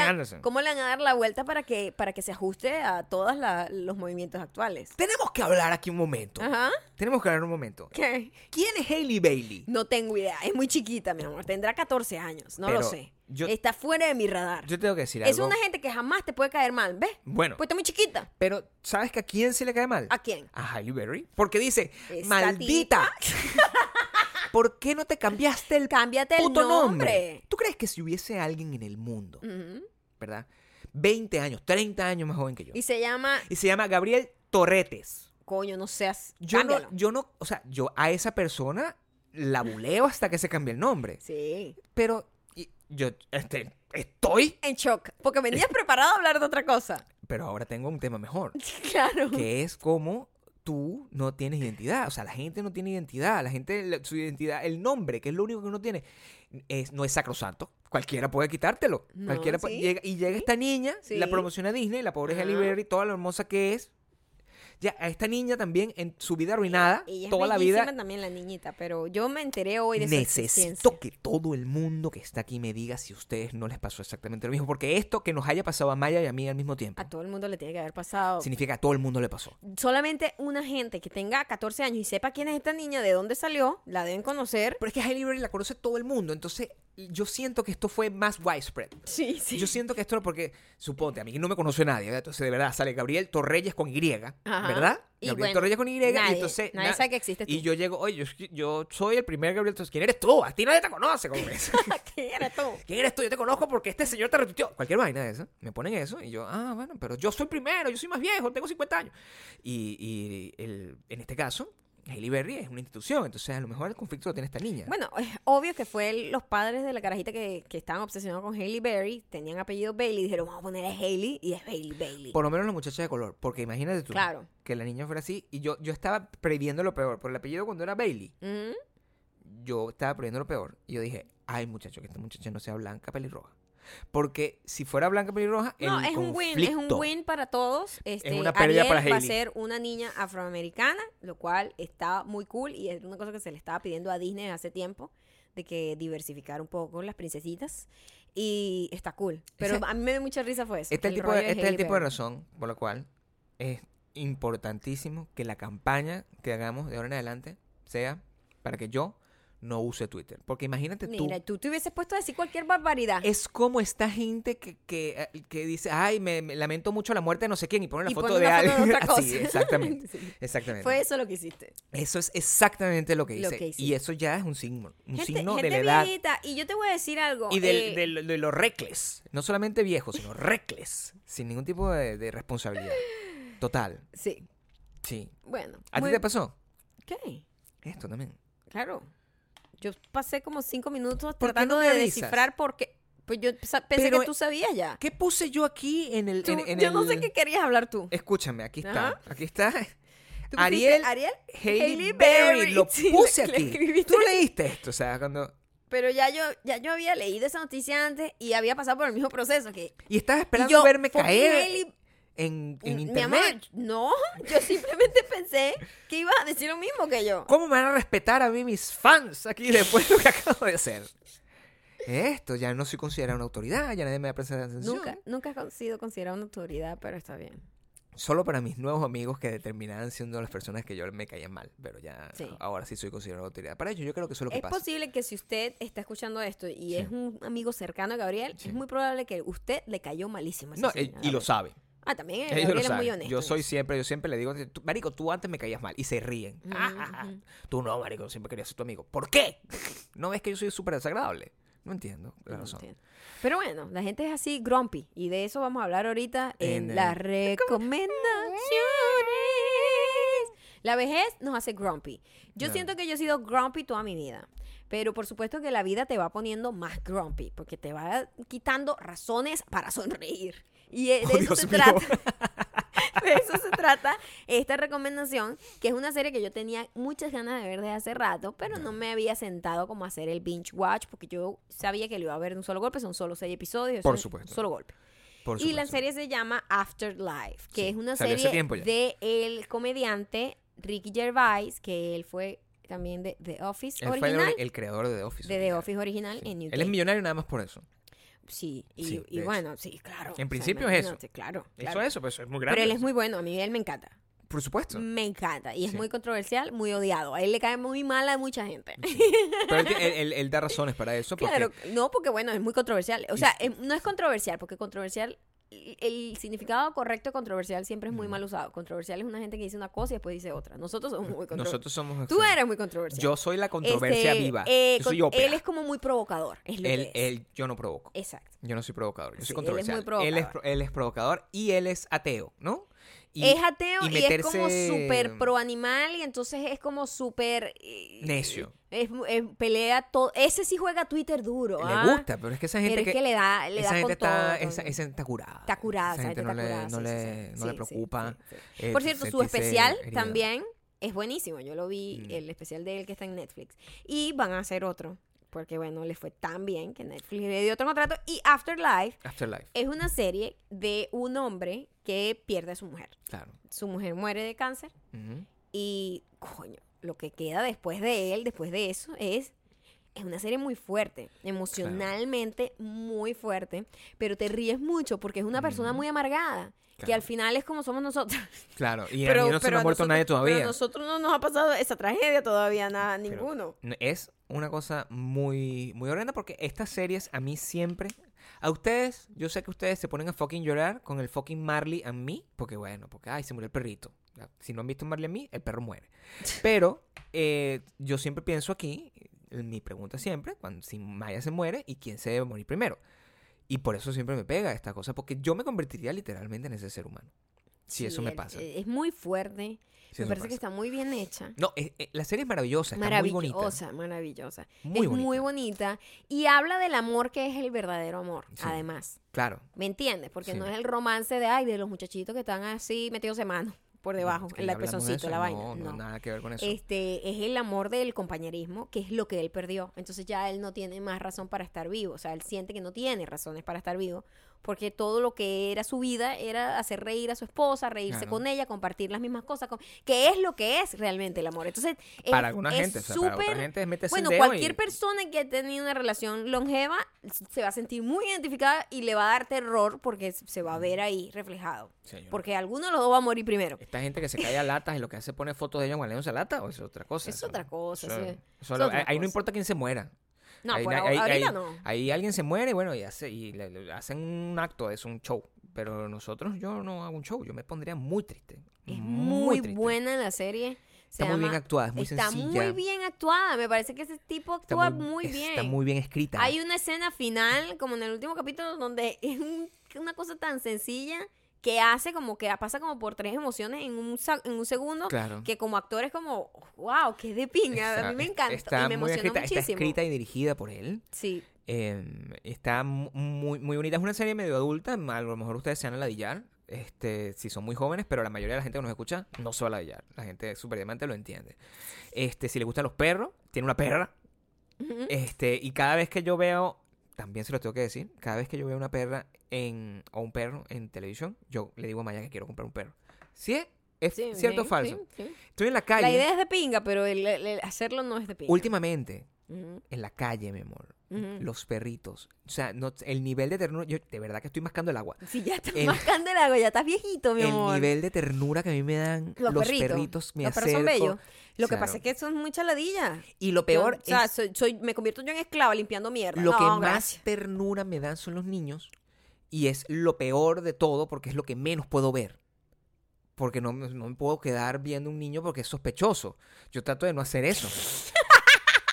cómo le van a dar la vuelta para que, para que se ajuste a todos la- los movimientos actuales. Tenemos que hablar aquí un momento. Ajá. Tenemos que hablar un momento. ¿Qué? ¿Quién es Hailey Bailey? No tengo idea. Es muy chiquita, mi amor. Tendrá 14 años. No lo sé. yo- Está fuera de mi radar. Yo tengo que decir es algo. una gente que jamás te puede caer mal. ¿Ves? Bueno, Pues está muy chiquita. pero ¿sabes que a quién se le cae mal? ¿A quién? A Hailey Berry. Porque dice, maldita. ¿Por qué no te cambiaste el Cámbiate el puto nombre? ¿Tú crees que si hubiese alguien en el mundo, Ujú. ¿verdad? 20 años, 30 años más joven que yo. Y se llama. Y se llama Gabriel Torretes. Coño, no seas. Yo cámbialo. no, yo no, o sea, yo a esa persona la buleo hasta que se cambie el nombre. Sí. Pero y- yo este, estoy, En shock. Porque venías preparado a hablar de otra cosa. pero ahora tengo un tema mejor, Claro. que es como tú no tienes identidad. O sea, la gente no tiene identidad. La gente, la- su identidad, el nombre, que es lo único que uno tiene, es, no es sacrosanto. Cualquiera puede quitártelo. No, Cualquiera puede- sí. llega- y llega esta niña, Sí. la promociona Disney, la pobre Halle. Berry, toda lo hermosa que es. Ya, a esta niña también, en su vida arruinada, Ella toda la vida, también la niñita, pero yo me enteré hoy de su necesito que todo el mundo que está aquí me diga si a ustedes no les pasó exactamente lo mismo. Porque esto que nos haya pasado a Maya y a mí al mismo tiempo, A todo el mundo le tiene que haber pasado. significa que a todo el mundo le pasó. Solamente una gente que tenga 14 años y sepa quién es esta niña, de dónde salió, la deben conocer. Pero es que Hailey Berry la conoce todo el mundo, entonces yo siento que esto fue más widespread. Sí, sí. Yo siento que esto porque, suponte, a mí no me conoce nadie, ¿verdad? entonces de verdad sale Gabriel Torreyes con Y, ¿verdad? Y Gabriel bueno, con Y, y entonces... nadie na- sabe que existes tú. Y yo llego, oye, yo, yo soy el primer Gabriel Torreyes, ¿quién eres tú? A ti nadie te conoce, ¿cómo ves? ¿Quién eres tú? ¿Quién eres tú? Yo te conozco porque este señor te retuiteó. Cualquier vaina de eso. Me ponen eso y yo, ah, bueno, pero yo soy primero, yo soy más viejo, tengo 50 años. Y, y el- en este caso, Hailey Berry es una institución, entonces a lo mejor el conflicto lo tiene esta niña. Bueno, es obvio que fue el- los padres de la carajita que, que estaban obsesionados con Hailey Berry, tenían apellido Bailey, dijeron, vamos a poner a Hailey y es Hailey Bailey. Por lo menos la muchacha de color, porque imagínate tú Claro. que la niña fuera así y yo, yo estaba previendo lo peor. Por el apellido cuando era Bailey, yo estaba previendo lo peor. Y yo dije, ay muchacho, que esta muchacha no sea blanca, pelirroja. Porque si fuera blanca, pelirroja, No, el es un win, es un win para todos. Este, una pérdida Ariel para va a Hailey. ser una niña afroamericana, lo cual está muy cool y es una cosa que se le estaba pidiendo a Disney hace tiempo, de que diversificar un poco las princesitas. Y está cool. Pero Ese- a mí me dio mucha risa fue eso. Este es el tipo, de, rollo de este es el Hailey tipo de razón por la cual es importantísimo que la campaña que hagamos de ahora en adelante sea para que yo no use Twitter. Porque imagínate tú, Mira, tú te hubieses puesto a decir cualquier barbaridad. es como esta gente que, que, eh, que dice, ay, me, me lamento mucho la muerte de no sé quién y pone la y foto pone de alguien. foto de otra cosa. Así, exactamente. Sí. Exactamente. Fue eso lo que hiciste. Eso es exactamente lo que Lo hice. que y eso ya es un signo, un Gente, signo de gente la edad viejita. Y yo te voy a decir algo. y eh, de lo reckless. No solamente viejo, sino reckless. Sin ningún tipo de, de responsabilidad. Total. Sí. Sí. Bueno. ¿A ti te pasó? ¿Qué? Esto también. Claro. Yo pasé como cinco minutos ¿Por qué tratando no de avisas? descifrar porque pues yo pensé Pero, que tú sabías ya. ¿Qué puse yo aquí en el... Tú- en- en yo no sé qué querías hablar tú. Escúchame, aquí está. Ajá. Aquí está. ¿Tú pusiste Ariel, Ariel Hailey Hailey Berry. Berry. Lo puse le- aquí. Tú leíste esto, o sea, cuando... Pero ya yo, ya yo había leído esa noticia antes y había pasado por el mismo proceso que Y y esperando yo, verme caer en, en Mi internet. amor, no, yo simplemente pensé que ibas a decir lo mismo que yo. ¿Cómo me van a respetar a mí mis fans aquí después de lo que acabo de hacer? Esto, ya no soy considerada una autoridad, ya nadie me va a prestar atención. Nunca, nunca has sido considerado una autoridad, pero está bien. Solo para mis nuevos amigos que determinaban siendo las personas que yo me caían mal. Pero ya Sí. ahora sí soy considerado autoridad. Para ellos yo creo que eso es lo que Es pasa. posible que si usted está escuchando esto y Sí. es un amigo cercano a Gabriel, Sí. es muy probable que usted le cayó malísimo. a No, y lo Gabriel. Ah, también eh, Ellos Gabriel lo es muy honesto. Yo soy siempre, yo siempre le digo, "Tú- Marico, tú antes me caías mal. Y se ríen. Ah, ah, ah. Tú no, Marico, siempre quería ser tu amigo. ¿Por qué? ¿No ves que yo soy súper desagradable? No entiendo la No razón. entiendo. Pero bueno, la gente es así grumpy y de eso vamos a hablar ahorita en, En las recomendaciones. La vejez nos hace grumpy. Yo Claro. siento que yo he sido grumpy toda mi vida. Pero por supuesto que la vida te va poniendo más grumpy, porque te va quitando razones para sonreír. Y de Oh, eso se trata. De eso se trata esta recomendación, que es una serie que yo tenía muchas ganas de ver desde hace rato, pero no me había sentado como a hacer el binge watch, porque yo sabía que lo iba a ver de un solo golpe, son solo seis episodios. Por supuesto. Un solo golpe. Por Y la serie se llama Afterlife, que Sí, es una serie de el comediante Ricky Gervais, que él fue también de The Office Él fue el, original. el creador de The Office. de The original. Office original en UK. Él es millonario nada más por eso. Sí, y, Sí, y de hecho. bueno, sí, claro. En O sea, principio es eso. Claro, claro. eso, pues es muy grande. Pero él es muy bueno, a mí él me encanta. Por supuesto. Me encanta. Y es Sí. muy controversial, muy odiado. A él le cae muy mal a mucha gente. Pero él, él- él- da razones para eso. Porque Claro, no, porque bueno, es muy controversial. O sea, em, no es controversial, porque controversial, el significado correcto de controversial siempre es muy mal usado. Controversial es una gente que dice una cosa y después dice otra. Nosotros somos muy controversiales. nosotros somos... Tú eres muy controversial. Yo soy la controversia Este, viva. eh, yo soy con- ópera. él es como muy provocador. Es lo Él, que es. él- yo no provoco. Exacto. Yo no soy provocador. Yo Sí, soy él es muy controversial. Él es, él es provocador y él es ateo, ¿no? Y es ateo y, es como meterse- súper pro animal y entonces es como súper... eh, Necio. Es, es- pelea todo. Ese sí juega Twitter duro. Le ¿ah? gusta, pero es que esa gente Pero es que le da, le esa da gente con está, todo. esa, esa está curada. Está curada, Esa esa gente gente no está le, curada, no sí, le, sí, no sí, le preocupa. eh, Por cierto, su especial herida. también es buenísimo. Yo lo vi, Mm. el especial de él que está en Netflix. Y van a hacer otro. Porque, bueno, le fue tan bien que Netflix le dio otro contrato. Y Afterlife Afterlife, es una serie de un hombre que pierde a su mujer. claro. Su mujer muere de cáncer. Y, coño, lo que queda después de él, después de eso, es. Es una serie muy fuerte, emocionalmente muy fuerte, pero te ríes mucho porque es una persona muy amargada, que Claro. al final es como somos nosotros. Claro, y pero, a mí no se pero me ha muerto nosotros- nadie pero todavía. a nosotros no nos ha pasado esa tragedia todavía, nada, Pero- ninguno. No, Es una cosa muy, muy horrenda porque estas series a mí siempre... A ustedes, yo sé que ustedes se ponen a fucking llorar con el fucking Marley a mí, porque bueno, porque ay, se murió el perrito. Si no han visto Marley a mí, el perro muere. Pero eh, yo siempre pienso aquí, mi pregunta siempre, cuando si Maya se muere y quién se debe morir primero. Y por eso siempre me pega esta cosa, porque yo me convertiría literalmente en ese ser humano. Si eso me pasa. Es muy fuerte, me parece que está muy bien hecha. No, es- es- la serie es maravillosa, está muy bonita. Maravillosa, maravillosa. Muy es bonita. muy bonita y habla del amor que es el verdadero amor, Sí. además. Claro. ¿Me entiendes? Porque no es el romance de ay de los muchachitos que están así metidos de mano por debajo, en de pezoncito, la vaina. No. nada que ver con eso. Este es el amor del compañerismo, que es lo que él perdió. Entonces ya él no tiene más razón para estar vivo. O sea, él siente que no tiene razones para estar vivo. Porque todo lo que era su vida era hacer reír a su esposa, reírse Claro. con ella, compartir las mismas cosas, con- que es lo que es realmente el amor. Entonces, es- para alguna es gente, o sea, para otra gente es meterse bueno, el dedo cualquier y- persona que ha tenido una relación longeva se va a sentir muy identificada y le va a dar terror porque se va a ver ahí reflejado. Señor. Porque alguno de los dos va a morir primero. Esta gente que se cae a latas y lo que hace es poner fotos de ella gualeándose a lata o es otra cosa. Es Eso- otra cosa, sí. eso Es lo- otra ahí no importa quién se muera. No, ahí, por ahí- ahora- ahí- ahorita no. ahí alguien se muere, bueno, y, hace, y le, le hacen un acto eso, un show. Pero nosotros, yo no hago un show, yo me pondría muy triste. Es muy, triste. buena la serie. Se Está muy bien actuada, es muy está sencilla. muy bien actuada. Me parece que ese tipo Está actúa muy, es- bien. Está muy bien escrita. Hay una escena final, como en el último capítulo, donde es un- una cosa tan sencilla que hace como que pasa como por tres emociones en un, en un segundo. Claro. Que como actor es como, wow, qué de pinga. a mí me encanta. Está y me emocionó escrita, muchísimo. Está escrita y dirigida por él. Sí. Eh, está mu- muy, muy bonita. Es una serie medio adulta. A lo mejor ustedes se van a ladillar. Este, si son muy jóvenes, pero la mayoría de la gente que nos escucha no se va a ladillar. La gente súper diamante lo entiende. Este, si le gustan los perros, tiene una perra. Este, y cada vez que yo veo, también se lo tengo que decir, cada vez que yo veo una perra en, o un perro en televisión, yo le digo a Maya que quiero comprar un perro. ¿Sí es? ¿Es Sí, cierto o falso? sí, sí. Estoy en la calle. La idea es de pinga, pero el hacerlo no es de pinga. Últimamente, En la calle, mi amor, los perritos. O sea, no, el nivel de ternura, yo de verdad que estoy mascando el agua. Si ya estás el- mascando el agua, ya estás viejito, mi el amor. nivel de ternura que a mí me dan Los los, perritos. perritos, me Los perros son bellos. Lo que pasa es que son muy chaladillas. Y lo peor Yo- o sea, soy, soy- me convierto yo en esclava limpiando mierda. lo No, que más ternura me dan son los niños y es lo peor de todo porque es lo que menos puedo ver. Porque no, me- no me puedo quedar viendo un niño porque es sospechoso. Yo trato de no hacer eso.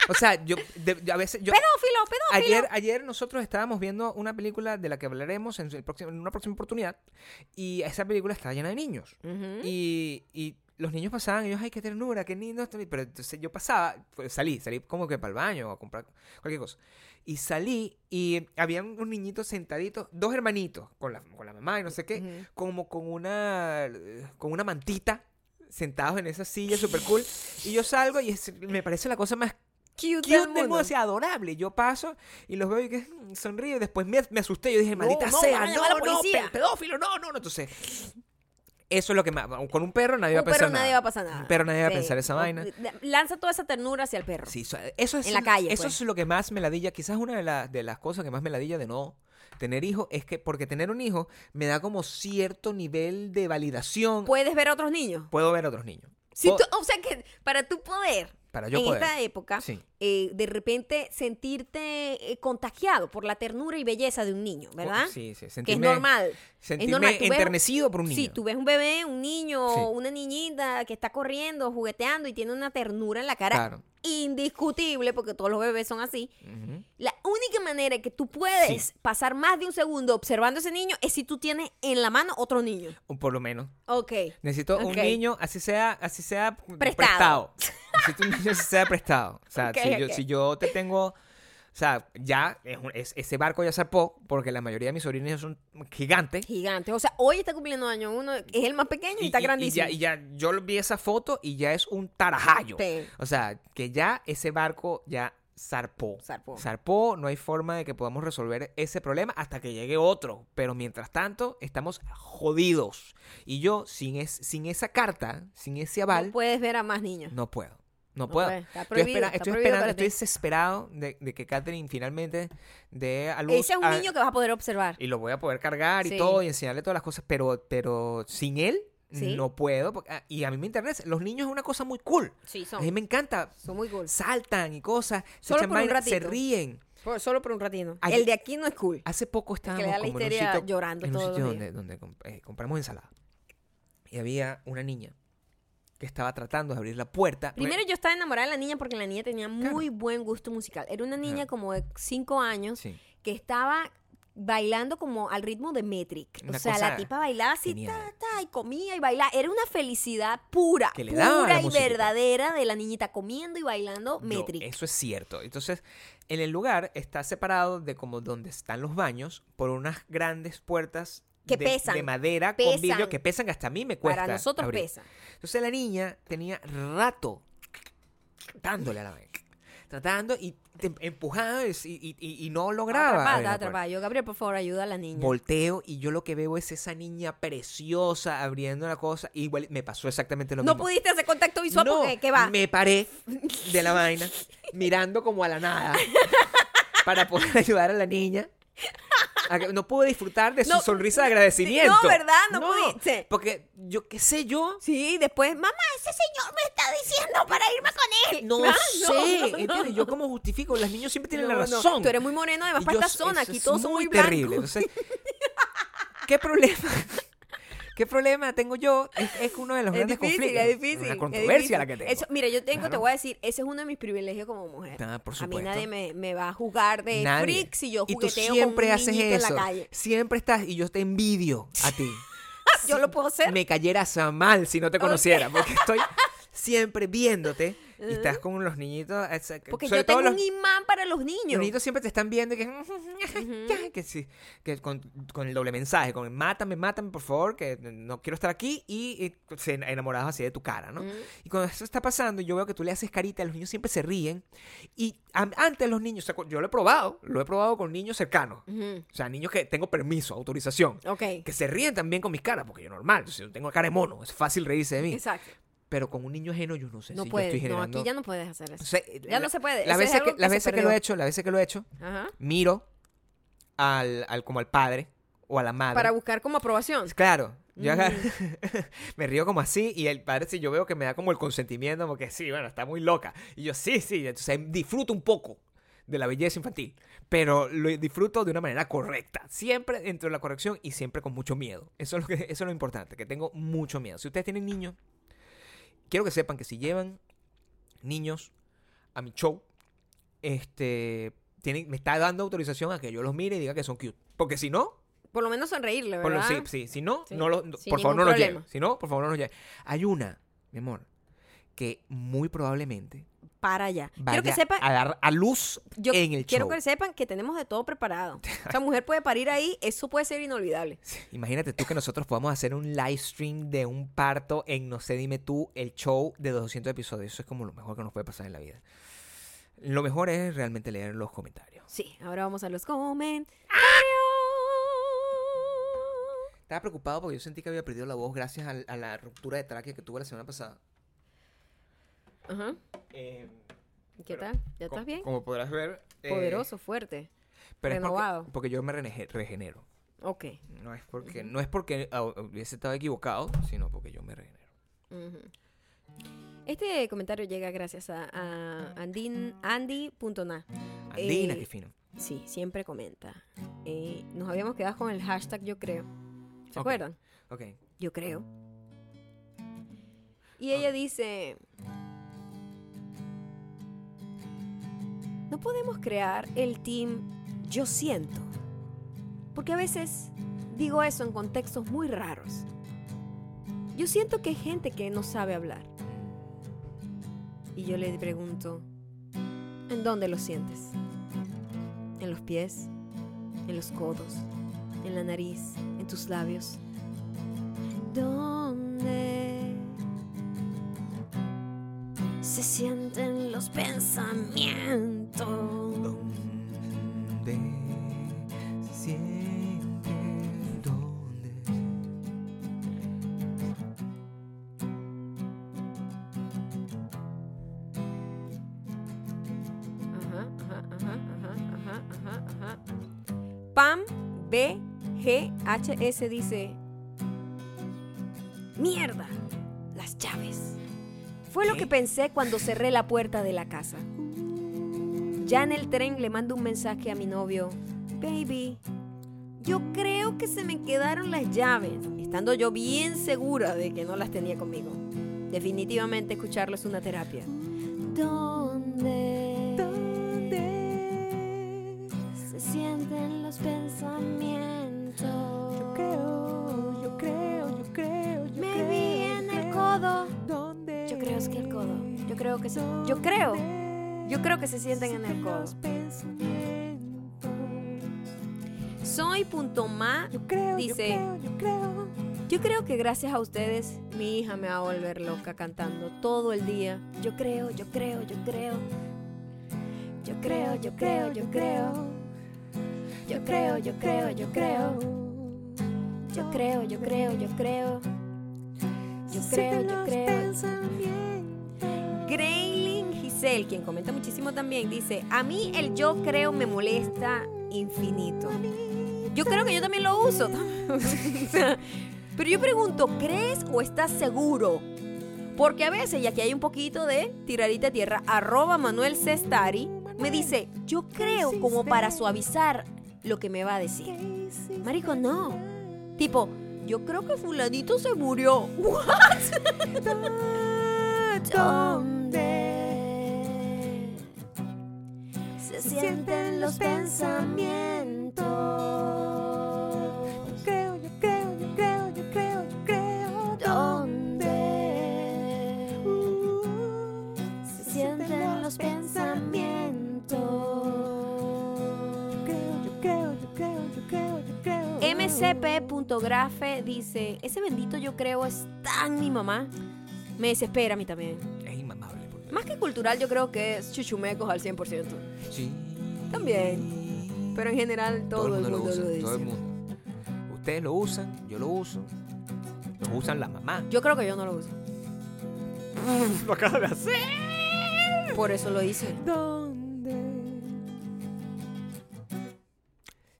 O sea, yo, de- yo a veces... Yo, Pedófilo, pedófilo. Ayer, ayer nosotros estábamos viendo una película de la que hablaremos en, el próximo- en una próxima oportunidad y esa película está llena de niños. Ujú. Y, y los niños pasaban, ellos, ay, qué ternura, qué lindo. esto", Pero entonces yo pasaba, pues, salí, salí como que para el baño o a comprar cualquier cosa. Y salí y había un niñito sentadito, dos hermanitos, con la, con la mamá y no sé qué, Ujú. como con una, con una mantita, sentados en esa silla súper cool. Y yo salgo y es- me parece la cosa más Cute, cute del del mundo, mundo. adorable. Yo paso y los veo y que mm, sonrío y después me, me asusté. Yo dije, No, maldita no, sea, no, la no, policía". pe- pedófilo, no, no, no. Entonces, eso es lo que más. Con un perro nadie va a pensar perro nada. nadie va a pasar nada. Un perro nadie va a pensar esa O- vaina. Lanza toda esa ternura hacia el perro. Sí, eso es, En la calle, Eso pues. es lo que más me ladilla. Quizás una de, las de las cosas que más me ladilla de no tener hijos es que, porque tener un hijo me da como cierto nivel de validación. ¿Puedes ver a otros niños? Puedo ver a otros niños. Si tú- o sea que para tu poder, para yo en poder. esta época, Sí. eh, de repente sentirte eh, contagiado por la ternura y belleza de un niño, ¿verdad? Sí, sí. Que es sentirme- normal. Sentirme normal, tú ves- enternecido por un niño. Sí, tú ves un bebé, un niño, Sí. una niñita que está corriendo, jugueteando y tiene una ternura en la cara Claro. Indiscutible, porque todos los bebés son así. La única manera que tú puedes Sí. pasar más de un segundo observando a ese niño es si tú tienes en la mano otro niño. O por lo menos. Ok. Necesito un niño, así sea, así sea Prestado. prestado. Necesito un niño así sea prestado. O sea, si, yo, si yo te tengo, o sea, ya es un- es- ese barco ya zarpó, porque la mayoría de mis sobrinos son gigantes. Gigante. O sea, hoy está cumpliendo año uno, es el más pequeño y, está grandísimo. ya, y ya yo lo vi esa foto y ya es un tarajayo. Sí. O sea, que ya ese barco ya zarpó. Zarpó. Zarpó, no hay forma de que podamos resolver ese problema hasta que llegue otro. Pero mientras tanto, estamos jodidos. Y yo, sin, es, sin esa carta, sin ese aval, No puedes ver a más niños. no puedo. No puedo. está Estoy, espera- está estoy esperando, estoy desesperado de, de que Catherine finalmente dé a luz. Ese es un a- niño que vas a poder observar. Y lo voy a poder cargar y todo y enseñarle todas las cosas, pero, pero sin él Sí. no puedo. porque- ah, y a mí me interesa. Los niños es una cosa muy cool. Sí, A mí me encanta. Son muy cool. Saltan y cosas. se Solo echan por un vainas, se ratito. ríen. Por- solo por un ratito. Ayer- El de aquí no es cool. Hace poco estábamos la como en un sitio, llorando en un todos sitio los donde, eh, compramos ensalada. Y había una niña que estaba tratando de abrir la puerta. Primero yo estaba enamorada de la niña porque la niña tenía Claro. muy buen gusto musical. Era una niña Claro. como de 5 años Sí. que estaba bailando como al ritmo de Metric. Una o sea, la tipa bailaba así, ta, ta, y comía y bailaba. Era una felicidad pura, Que le daba pura y verdadera de la niñita comiendo y bailando Yo- Metric. eso es cierto. Entonces, en el lugar está separado de como donde están los baños por unas grandes puertas Que de, pesan, de madera pesan. con vidrio que pesan hasta a mí me cuesta. Para nosotros abrir. pesa. Entonces la niña tenía rato dándole a la vaina. Tratando y te- empujando y, y- y- y no lograba. Atrapada, atrapada. Yo, Gabriel, por favor, ayuda a la niña. Volteo y yo lo que veo es esa niña preciosa abriendo la cosa. Y igual me pasó exactamente lo no mismo. pudiste hacer contacto visual No, porque, ¿qué va? Me paré de la vaina, mirando como a la nada, para poder ayudar a la niña. No pude disfrutar de su No, sonrisa de agradecimiento. no, ¿verdad? No pudiste. Porque yo qué sé yo. Sí, después, mamá, ese señor me está diciendo para irme con él. No Ah, sé, no, ¿entiendes? Yo como justifico, los niños siempre tienen No, la no. razón. Tú eres muy moreno, además, para esta zona. Aquí todos son muy blancos. terrible. Entonces, ¿qué problema? ¿Qué problema tengo yo? Es, es uno de los Es grandes difícil, conflictos. es difícil. Una es controversia difícil. la que tengo. Eso, mira, yo tengo, te voy a decir, ese es uno de mis privilegios como mujer. Ah, por a mí nadie me, me va a juzgar de Nadie. freak si yo y tú jugueteo siempre con un haces eso. en la calle. Siempre estás y yo te envidio a ti. Yo lo puedo hacer. Me cayeras mal si no te conociera, porque estoy siempre viéndote y estás con los niñitos. Porque yo tengo los, un imán para los los niños. niños siempre te están viendo y que, que sí, que con, con el doble mensaje, con mátame, mátame, por favor, que no quiero estar aquí y, y se enamorados así de tu cara, ¿no? Ujú. Y cuando eso está pasando, yo veo que tú le haces carita, los niños siempre se ríen. Y a- antes los niños, o sea, yo lo he probado, lo he probado con niños cercanos. Ujú. O sea, niños que tengo permiso, autorización. Ok. Que se ríen también con mis caras, porque yo normal, yo tengo cara de mono, es fácil reírse de mí. Exacto. Pero con un niño ajeno yo no sé No si yo estoy No, generando... aquí ya no puedes hacer eso. O sea, Ya no se puede, Las veces, que, que las veces que lo he hecho, las veces que lo he hecho, Ajá. miro al, al como al padre o a la madre. Para buscar como aprobación. Claro, yo Mm. me río como así y el padre si yo veo que me da como el consentimiento, porque sí, bueno, está muy loca. Y yo sí, sí, entonces disfruto un poco de la belleza infantil, pero lo disfruto de una manera correcta, siempre dentro de la corrección y siempre con mucho miedo. Eso es lo que eso es lo importante, que tengo mucho miedo. Si ustedes tienen niños, quiero que sepan que si llevan niños a mi show, este, tiene, me está dando autorización a que yo los mire y diga que son cute. Porque si no, Por lo menos sonreírle, por lo- ¿verdad? sí, sí, si no, Sí, no lo- no- por favor no los lleve. problema. Si no, por favor no los lleve. Hay una, mi amor, que muy probablemente Para allá. vaya Quiero que sepan, a dar a luz yo en el quiero show. que sepan que tenemos de todo preparado. Esa mujer puede parir ahí, eso puede ser inolvidable. Imagínate tú que nosotros podamos hacer un live stream de un parto en No sé, dime tú, el show de 200 episodios. Eso es como lo mejor que nos puede pasar en la vida. Lo mejor es realmente leer los comentarios. Sí, ahora vamos a los comentarios. Estaba preocupado porque yo sentí que había perdido la voz gracias a, la ruptura de tráquea que tuve la semana pasada. Ajá. Eh, ¿Qué Pero, tal? ¿Ya estás bien? Como podrás ver. eh, Poderoso, fuerte. pero es porque- renovado. porque, yo me regenero. Ok. No es porque, no es porque hubiese estado equivocado, sino porque yo me regenero. Este comentario llega gracias a, a Andin- Andy.na. Andina, Eh, qué fino. Sí, siempre comenta. Eh, nos habíamos quedado con el hashtag yo creo. ¿Se acuerdan? Ok. Yo creo. Y ella dice, no podemos crear el team yo siento. Porque a veces digo eso en contextos muy raros. Yo siento que hay gente que no sabe hablar. Y yo le pregunto, ¿en dónde lo sientes? ¿En los pies? ¿En los codos? ¿En la nariz? ¿En tus labios? ¿Dónde se sienten los pensamientos? ¿Dónde se siente? ¿Dónde? Ajá, ajá, ajá, ajá, ajá, ajá, ajá. Pam B G H S dice Mierda, las llaves. Fue lo que pensé cuando cerré la puerta de la casa. Ya en el tren le mando un mensaje a mi novio. Baby, yo creo que se me quedaron las llaves, estando yo bien segura de que no las tenía conmigo. Definitivamente escucharlo es una terapia. ¿Dónde? Creo que se, yo creo. Yo creo que se sienten en el codo. Soy punto creo, Dice-. Yo creo que gracias a ustedes mi hija me va a volver loca cantando todo el día. Yo creo, yo creo, yo creo. Yo creo, yo creo, yo creo. Yo creo, yo creo, yo creo. Yo creo, yo creo, yo creo. Yo creo, yo creo. Giselle, quien comenta muchísimo también, dice, a mí el yo creo me molesta infinito. Yo creo que yo también lo uso. Pero yo pregunto, ¿crees o estás seguro? Porque a veces, y aquí hay un poquito de tiradita a tierra, arroba Manuel Cestari, me dice, yo creo como para suavizar lo que me va a decir. Marico, no. Tipo, yo creo que fulanito se murió. What? ¿Dónde sienten los pensamientos? Yo creo, yo creo, yo creo, yo creo, yo creo. ¿Dónde se sienten los pensamientos? Yo creo, yo creo, yo creo, yo creo, yo creo. mcp.grafe dice, ese bendito yo creo es tan mi mamá. Me desespera a mí también. Es inmamable. Más que cultural, yo creo que es chuchumecos al 100%. Sí. También. Pero en general todo, el mundo, lo, usa, dice. Todo el mundo. Ustedes lo usan, yo lo uso. Lo usan las mamás. Yo creo que yo no lo uso. Lo acabas de hacer. Por eso lo hice. ¿Dónde?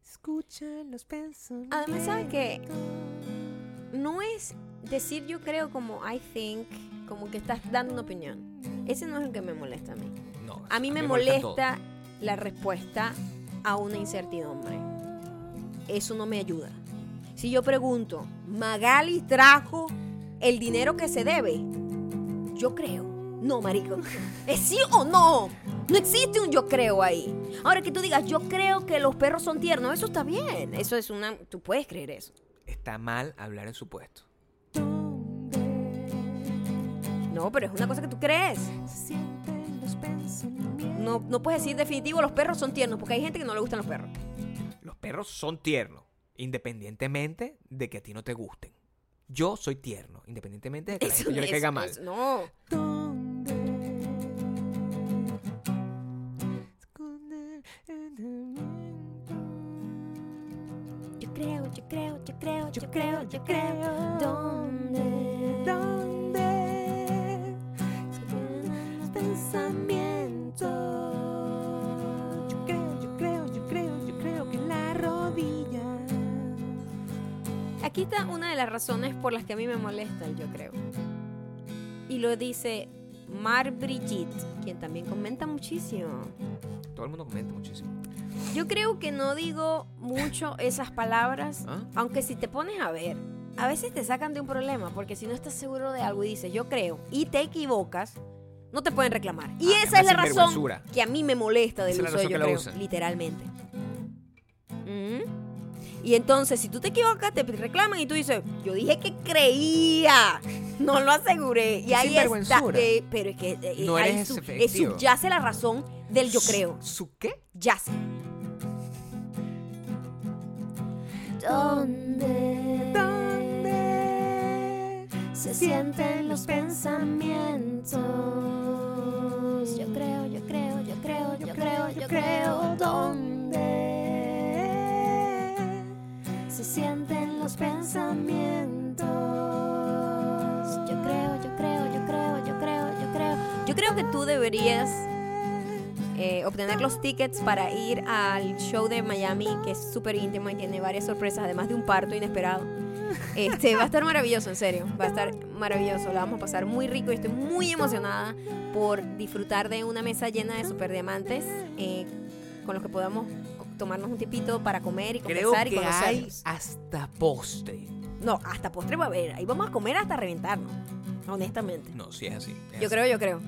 Escuchan los pensamientos. Además, ¿saben qué? No es decir yo creo como I think, como que estás dando una opinión. Ese no es el que me molesta a mí. No, A mí me molestan todo. La respuesta a una incertidumbre. Eso no me ayuda. Si yo pregunto, ¿Magali trajo el dinero que se debe? Yo creo. No, marico. ¿Es sí o no? No existe un yo creo ahí. Ahora que tú digas, yo creo que los perros son tiernos, eso está bien. Eso es una. Tú puedes creer eso. Está mal hablar en supuesto. No, pero es una cosa que tú crees. No, no puedes decir definitivo los perros son tiernos, porque hay gente que no le gustan los perros. Los perros son tiernos, independientemente de que a ti no te gusten. Yo soy tierno, independientemente de que a la gente yo le caiga mal. eso- no. Yo creo, yo creo, yo creo, yo creo, yo creo. ¿Dónde? ¿Dónde? Los Yo creo, yo creo, yo creo, yo creo que en la rodilla. Aquí está una de las razones por las que a mí me molesta el yo creo. Y lo dice Mar Brigitte, quien también comenta muchísimo. Todo el mundo comenta muchísimo. Yo creo que no digo mucho esas palabras, ¿Ah? aunque si te pones a ver, a veces te sacan de un problema, porque si no estás seguro de algo y dices yo creo y te equivocas, no te pueden reclamar. Y Ah, esa es la razón que a mí me molesta del uso de yo creo, literalmente. Ujú. Y entonces, si tú te equivocas, te reclaman y tú dices, yo dije que creía, no lo aseguré. Y ahí está, eh, pero es que eh, No ahí su- efectivo. eh, subyace la razón del yo creo. ¿Su qué? Yace. ¿Dónde? Se sienten los pensamientos. Yo creo, yo creo, yo creo, yo creo, yo creo. ¿Dónde? Se sienten los pensamientos. Yo creo, yo creo, yo creo, yo creo, yo creo. Yo creo que tú deberías eh, obtener los tickets para ir al show de Miami, que es súper íntimo y tiene varias sorpresas, además de un parto inesperado. Este, va a estar maravilloso, en serio. Va a estar maravilloso. La vamos a pasar muy rico y estoy muy emocionada por disfrutar de una mesa llena de super diamantes eh, con los que podamos tomarnos un tipito para comer y Creo conversar y hay hasta postre. No, hasta postre va a haber. Ahí vamos a comer hasta reventarnos. Honestamente. No, sí es así. es Yo así. creo, yo creo.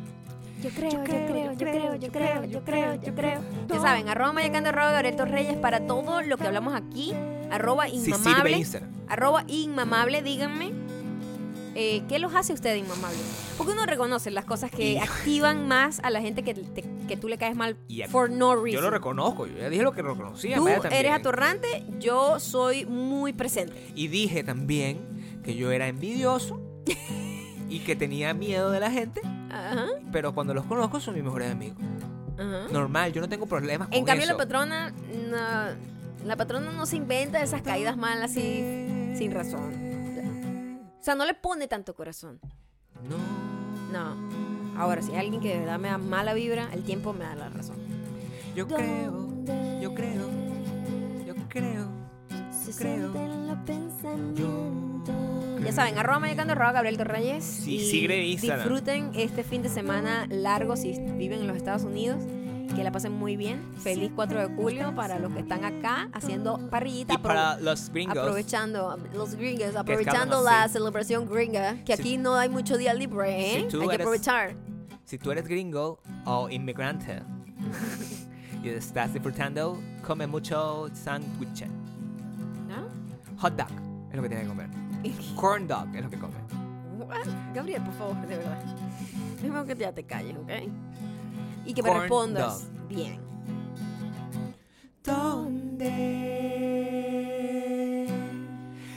Yo creo, yo creo, yo creo, yo creo, yo creo, yo creo. Ya saben, arroba mayacando, arroba Gabriel Torreyes para todo lo que hablamos aquí. Arroba inmamable. Arroba inmamable, díganme. eh, ¿Qué los hace usted inmamables? Porque uno reconoce las cosas que Y- activan más a la gente que, te- que tú le caes mal Y a- for no reason. Yo lo reconozco, yo ya dije lo que reconocía. Tú eres atorrante, yo soy muy presente. Y dije también que yo era envidioso y que tenía miedo de la gente, Ajá, pero cuando los conozco son mis mejores amigos. ajá. Normal, yo no tengo problemas con En cambio, eso. la patrona, no, la patrona no se inventa esas caídas mal así sin razón. O sea, no le pone tanto corazón. No. No. Ahora, si hay alguien que de verdad me da mala vibra, el tiempo me da la razón. Yo creo, yo creo, yo creo. Se creo. pensamientos. Ya saben, arroba mayacando, arroba Gabriel Torreyes. Sí, y sigue Instagram. Disfruten este fin de semana largo si viven en los Estados Unidos. Que la pasen muy bien. Feliz 4 de julio para los que están acá haciendo parrillita. Y para los gringos, Aprovechando, los gringos, aprovechando así. la celebración gringa, que Si- aquí no hay mucho día libre, ¿eh? Si hay que eres- aprovechar. si tú eres gringo o inmigrante y estás disfrutando, come mucho sándwich. ¿No? Hot dog es lo que tienes que comer. Corn dog es lo que come. What? Gabriel, por favor, de verdad. Déjame que ya te calles, ¿ok? Y que me respondas dog. bien. ¿Dónde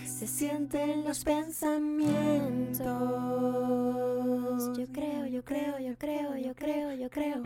se sienten los pensamientos? Yo creo, yo creo, yo creo, yo creo, yo creo.